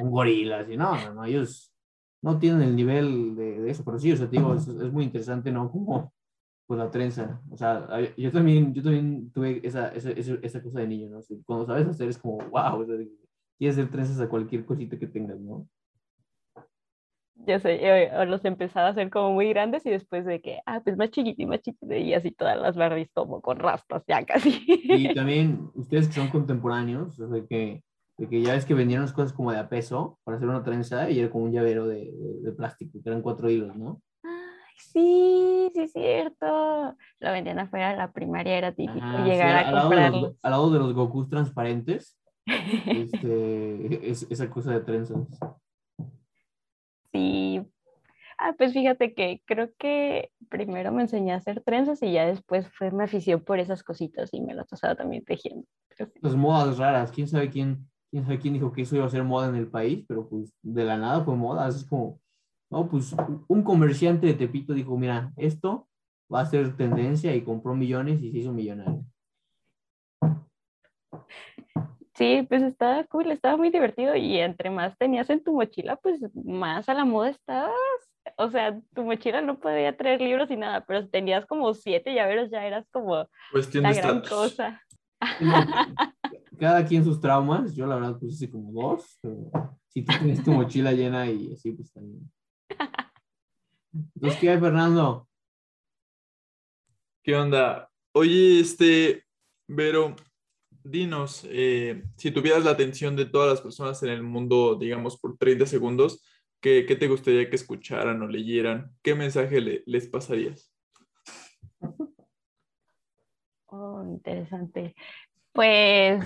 un gorila, así, no, no, no, ellos no tienen el nivel de, de eso, pero sí, o sea, digo, es, es muy interesante, ¿no? Como, pues la trenza, o sea, yo también, yo también tuve esa, esa, esa, esa cosa de niño, ¿no? O sea, cuando sabes hacer es como, wow, o sea, quieres hacer trenzas a cualquier cosita que tengas, ¿no? Ya sé, eh, o los empezaba a hacer como muy grandes y después de que, ah, pues más chiquito y más chiquito y así todas las Barbies como con rastas ya casi. Y [laughs] también ustedes que son contemporáneos, o sea, que, de que ya ves que vendían las cosas como de a peso para hacer una trenza y era como un llavero de, de, de plástico, que eran cuatro hilos, ¿no? Sí, sí, es cierto. Lo vendían afuera la primaria, era típico sí, llegar al, a los, comprarlos. al lado de los Gokus transparentes, [laughs] este, es, esa cosa de trenzas. Sí. Ah, pues fíjate que creo que primero me enseñé a hacer trenzas y ya después fue mi afición por esas cositas y me las pasaba también tejiendo. Sí. Las modas raras, quién sabe quién, quién sabe quién dijo que eso iba a ser moda en el país, pero pues de la nada fue moda, es como, no, pues un comerciante de Tepito dijo, mira, esto va a ser tendencia y compró millones y se hizo millonario. Sí, pues estaba cool, estaba muy divertido y entre más tenías en tu mochila, pues más a la moda estabas. O sea, tu mochila no podía traer libros y nada, pero si tenías como siete llaveros, ya eras como Cuestión la de gran cosa. Cada quien sus traumas, yo la verdad pues hice como dos, pero si tú tienes tu mochila llena y así pues también. Entonces, ¿qué hay, Fernando? ¿Qué onda? Oye, este, Vero, dinos, eh, si tuvieras la atención de todas las personas en el mundo, digamos, por 30 segundos, ¿qué, qué te gustaría que escucharan o leyeran? ¿Qué mensaje le- les pasarías? Oh, interesante. Pues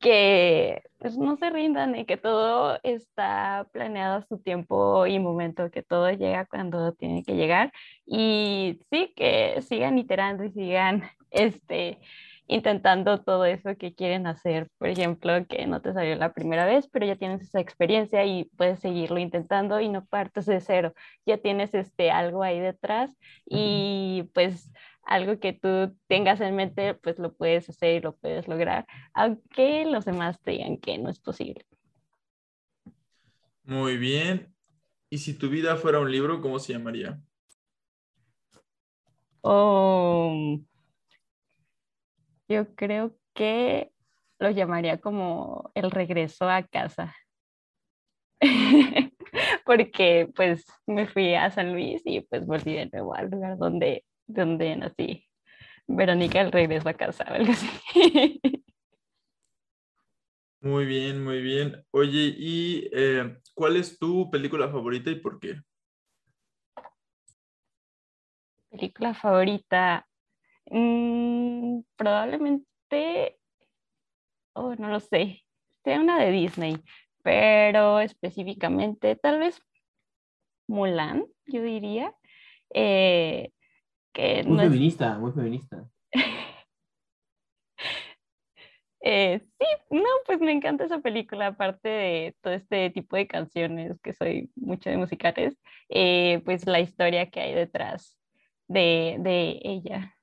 que pues, no se rindan y que todo está planeado a su tiempo y momento, que todo llega cuando tiene que llegar. Y sí, que sigan iterando y sigan [laughs] este, intentando todo eso que quieren hacer. Por ejemplo, que no te salió la primera vez, pero ya tienes esa experiencia y puedes seguirlo intentando y no partes de cero. Ya tienes este, algo ahí detrás y pues algo que tú tengas en mente, pues lo puedes hacer y lo puedes lograr, aunque los demás te digan que no es posible. Muy bien. ¿Y si tu vida fuera un libro, cómo se llamaría? Oh, yo creo que lo llamaría como el regreso a casa. [laughs] Porque pues me fui a San Luis y pues volví de nuevo al lugar donde, donde nací. Verónica el regreso a casa algo así. [laughs] Muy bien, muy bien. Oye, ¿y eh, cuál es tu película favorita y por qué? Película favorita. Mm, probablemente, oh, no lo sé, sea una de Disney, pero específicamente tal vez Mulan, yo diría. Eh, que Muy no es- feminista, muy feminista. [laughs] Eh, sí, no, pues me encanta esa película, aparte de todo este tipo de canciones, que soy mucho de musicales, eh, pues la historia que hay detrás de, de ella.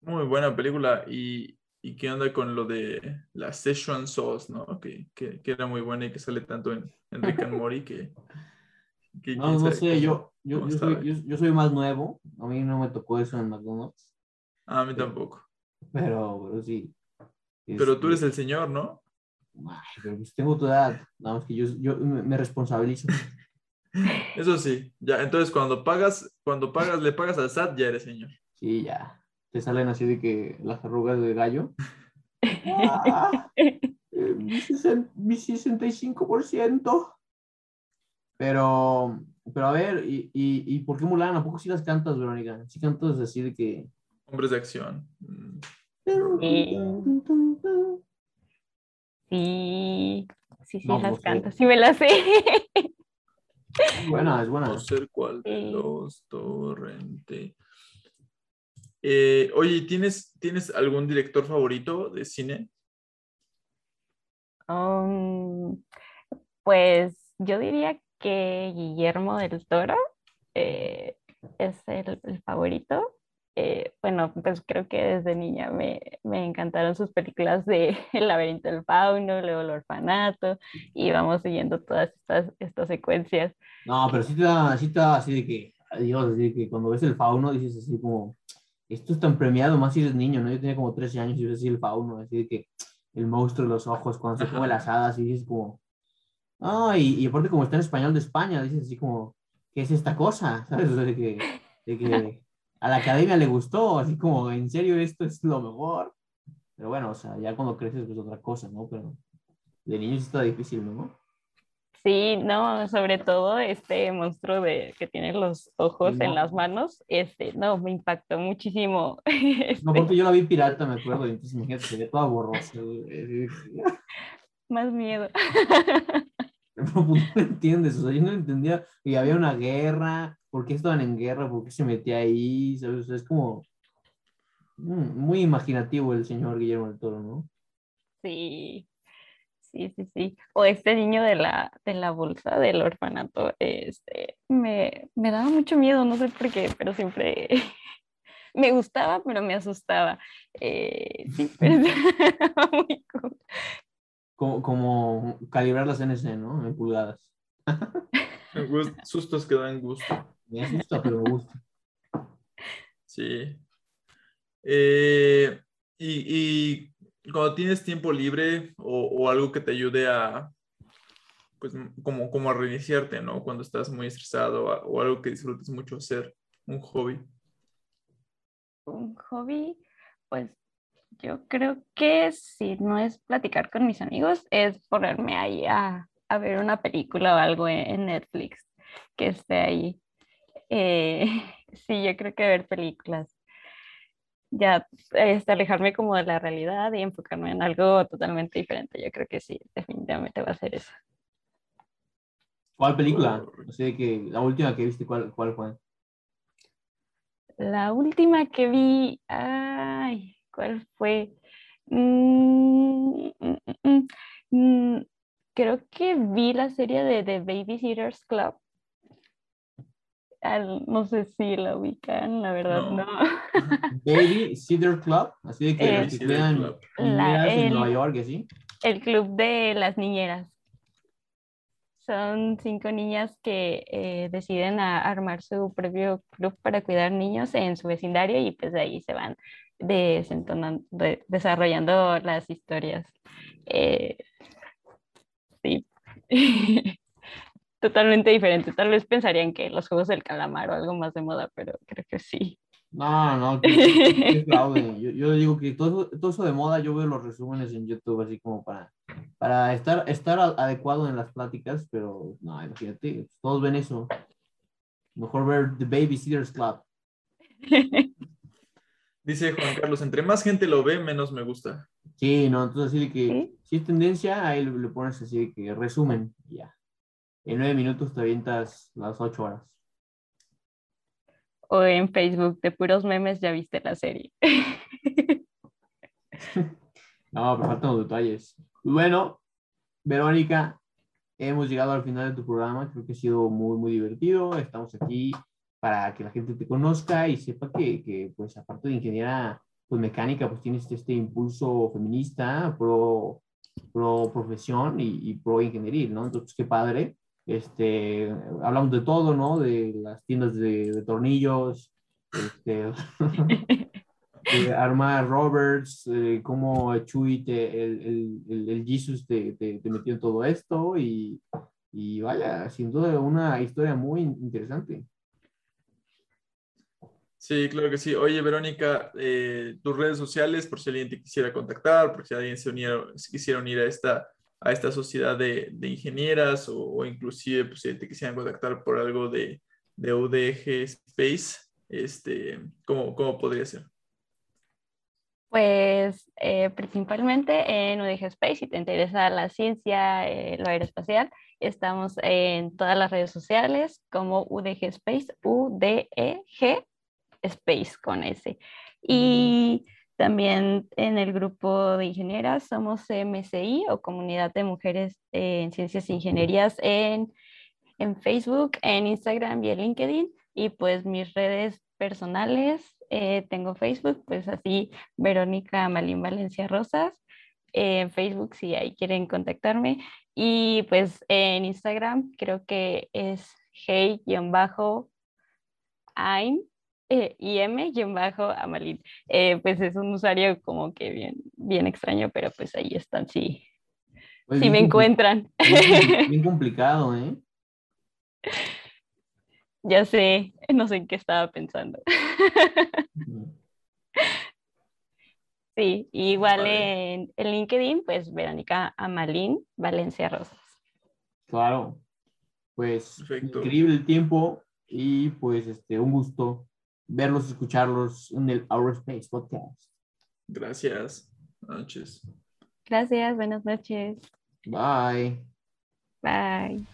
Muy buena película. ¿Y, y qué onda con lo de la Szechuan Sauce, no? Que, que, que era muy buena y que sale tanto en, en Rick and Morty que... que [laughs] No, no sé, yo, yo, yo, soy, yo, yo soy más nuevo. A mí no me tocó eso en McDonald's, Ah, a mí tampoco. pero, pero sí. Pero tú eres Este, el señor, ¿no? ay, pero pues tengo tu edad. Nada más que yo, yo me, me responsabilizo. [laughs] Eso sí, ya, entonces cuando pagas, cuando pagas, le pagas al SAT, ya eres señor. Sí, ya. Te salen así de que las arrugas de gallo. [laughs] Ah, eh, mi 65%. Pero, pero a ver, ¿y, y, y por qué Mulan? ¿A poco sí las cantas, Verónica? Sí cantas así de que... Hombres de acción. Mm. Sí, sí, sí, No, las sí. canto, sí me las sé. Buena, es buena. No sé cuál de los torrente. Eh, oye, ¿tienes, ¿tienes algún director favorito de cine? Um, pues yo diría que Guillermo del Toro eh, es el, el favorito. Eh, bueno, pues creo que desde niña me, me encantaron sus películas de [laughs] El laberinto del fauno, luego El orfanato, y vamos siguiendo todas estas, estas secuencias. No, pero sí te da, sí da así de que, adiós, así de que cuando ves el fauno dices así como, esto es tan premiado, más si eres niño, ¿no? Yo tenía como 13 años y ves así el fauno, así de que el monstruo de los ojos, cuando se come las hadas y dices como, ah, y, y aparte como está en español de España, dices así como, ¿qué es esta cosa? [laughs] ¿Sabes? O sea, de que, de que a la academia le gustó, así como, en serio, esto es lo mejor. Pero bueno, o sea, ya cuando creces pues otra cosa, ¿no? Pero de niño sí está difícil, ¿no? Sí, no, sobre todo este monstruo de, que tiene los ojos No. en las manos, este, no, me impactó muchísimo. [laughs] No, este, porque yo la vi pirata, me acuerdo, y entonces imagínate, se ve toda borrosa. más miedo. [laughs] [laughs] Pues, no entiendes, o sea, yo no entendía, y había una guerra, ¿por qué estaban en guerra? ¿Por qué se metía ahí? ¿Sabes? Es como mm, muy imaginativo el señor Guillermo del Toro, ¿no? Sí, sí, sí, sí. O este niño de la, de la bolsa del orfanato, este, me, me daba mucho miedo, no sé por qué, pero siempre [laughs] me gustaba, pero me asustaba. Eh, sí, pero estaba [laughs] muy cool. Como, como calibrar las NC, ¿no? En pulgadas. Sustos que dan gusto. Me asusta, pero me gusta. Sí. Eh, y, y cuando tienes tiempo libre o, o algo que te ayude a, pues, como, como a reiniciarte, ¿no? Cuando estás muy estresado o, o algo que disfrutes mucho hacer, un hobby. Un hobby, pues yo creo que si no es platicar con mis amigos, es ponerme ahí a, a ver una película o algo en, en Netflix que esté ahí. Eh, [laughs] sí, yo creo que ver películas. Ya, este, alejarme como de la realidad y enfocarme en algo totalmente diferente. Yo creo que sí, definitivamente va a ser eso. ¿Cuál película? Así de que la última que viste, ¿cuál, cuál fue? La última que vi, ay, ¿cuál fue? Mm, mm, mm, creo que vi la serie de The Babysitters Club. Al- no sé si la ubican, la verdad, No. no. [laughs] [laughs] Baby Cedar Club, así de que, Club. La- en el- Nueva York y así. El club de las niñeras. Son cinco niñas que eh, deciden a- armar su propio club para cuidar niños en su vecindario y pues de ahí se van de- desarrollando las historias. Eh, sí. [laughs] Totalmente diferente. Tal vez pensarían que los juegos del calamar o algo más de moda, pero creo que sí. No, no, que, que. [laughs] Yo, yo digo que todo, todo eso de moda, yo veo los resúmenes en YouTube así como para, para estar, estar adecuado en las pláticas, pero no, imagínate, todos ven eso. Mejor ver The Babysitters Club. [laughs] Dice Juan Carlos, entre más gente lo ve, menos me gusta. Sí, no, entonces así de que Sí. si es tendencia, ahí le, pones así de que resumen, ya. En nueve minutos te avientas las ocho horas. O en Facebook de puros memes ya viste la serie. [laughs] No, pero faltan los detalles. Y Bueno, Verónica, hemos llegado al final de tu programa. Creo que ha sido muy, muy divertido. Estamos aquí para que la gente te conozca y sepa que, que, pues, aparte de ingeniera pues, mecánica, pues tienes este impulso feminista, pro, pro profesión y, y pro ingenieril, ¿no? Entonces, qué padre. Este, hablamos de todo, ¿no? De las tiendas de, de tornillos, este, [laughs] eh, Roberts, eh, cómo Chuy, te, el, el, el Jesus te, te, te metió en todo esto y, y vaya, sin duda una historia muy interesante. Sí, claro que sí. Oye, Verónica, eh, tus redes sociales, por si alguien te quisiera contactar, por si alguien se uniera, quisiera unir a esta, a esta sociedad de, de ingenieras o, o inclusive pues, si te quisieran contactar por algo de, de UDG Space, este, ¿cómo, ¿cómo podría ser? Pues eh, principalmente en UDG Space, si te interesa la ciencia, eh, lo aeroespacial, estamos en todas las redes sociales como UDG Space, UDEG Space con S. Y también en el grupo de ingenieras somos MCI o Comunidad de Mujeres en Ciencias e Ingenierías en, en Facebook, en Instagram y en LinkedIn. Y pues mis redes personales, eh, tengo Facebook, pues así Verónica Malín Valencia Rosas. En Facebook si ahí quieren contactarme. Y pues en Instagram creo que es hey-I'm [laughs] eh, im-amalin. Eh, pues es un usuario como que bien, bien extraño, pero pues ahí están, sí, Oye, sí me encuentran. Bien, bien [laughs] complicado, ¿eh? ya sé, no sé en qué estaba pensando. [laughs] Sí, igual Vale. en, en LinkedIn, pues Verónica Amalín Valencia Rosas. Claro. Pues Perfecto. increíble el tiempo y pues este, un gusto verlos, escucharlos en el Our Space Podcast. Gracias. Buenas noches. Gracias, buenas noches. Bye. Bye.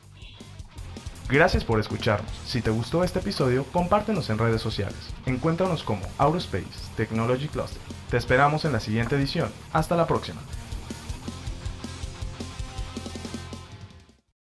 Gracias por escucharnos. Si te gustó este episodio, compártenos en redes sociales. Encuéntranos como Aurospace Technology Cluster. Te esperamos en la siguiente edición. Hasta la próxima.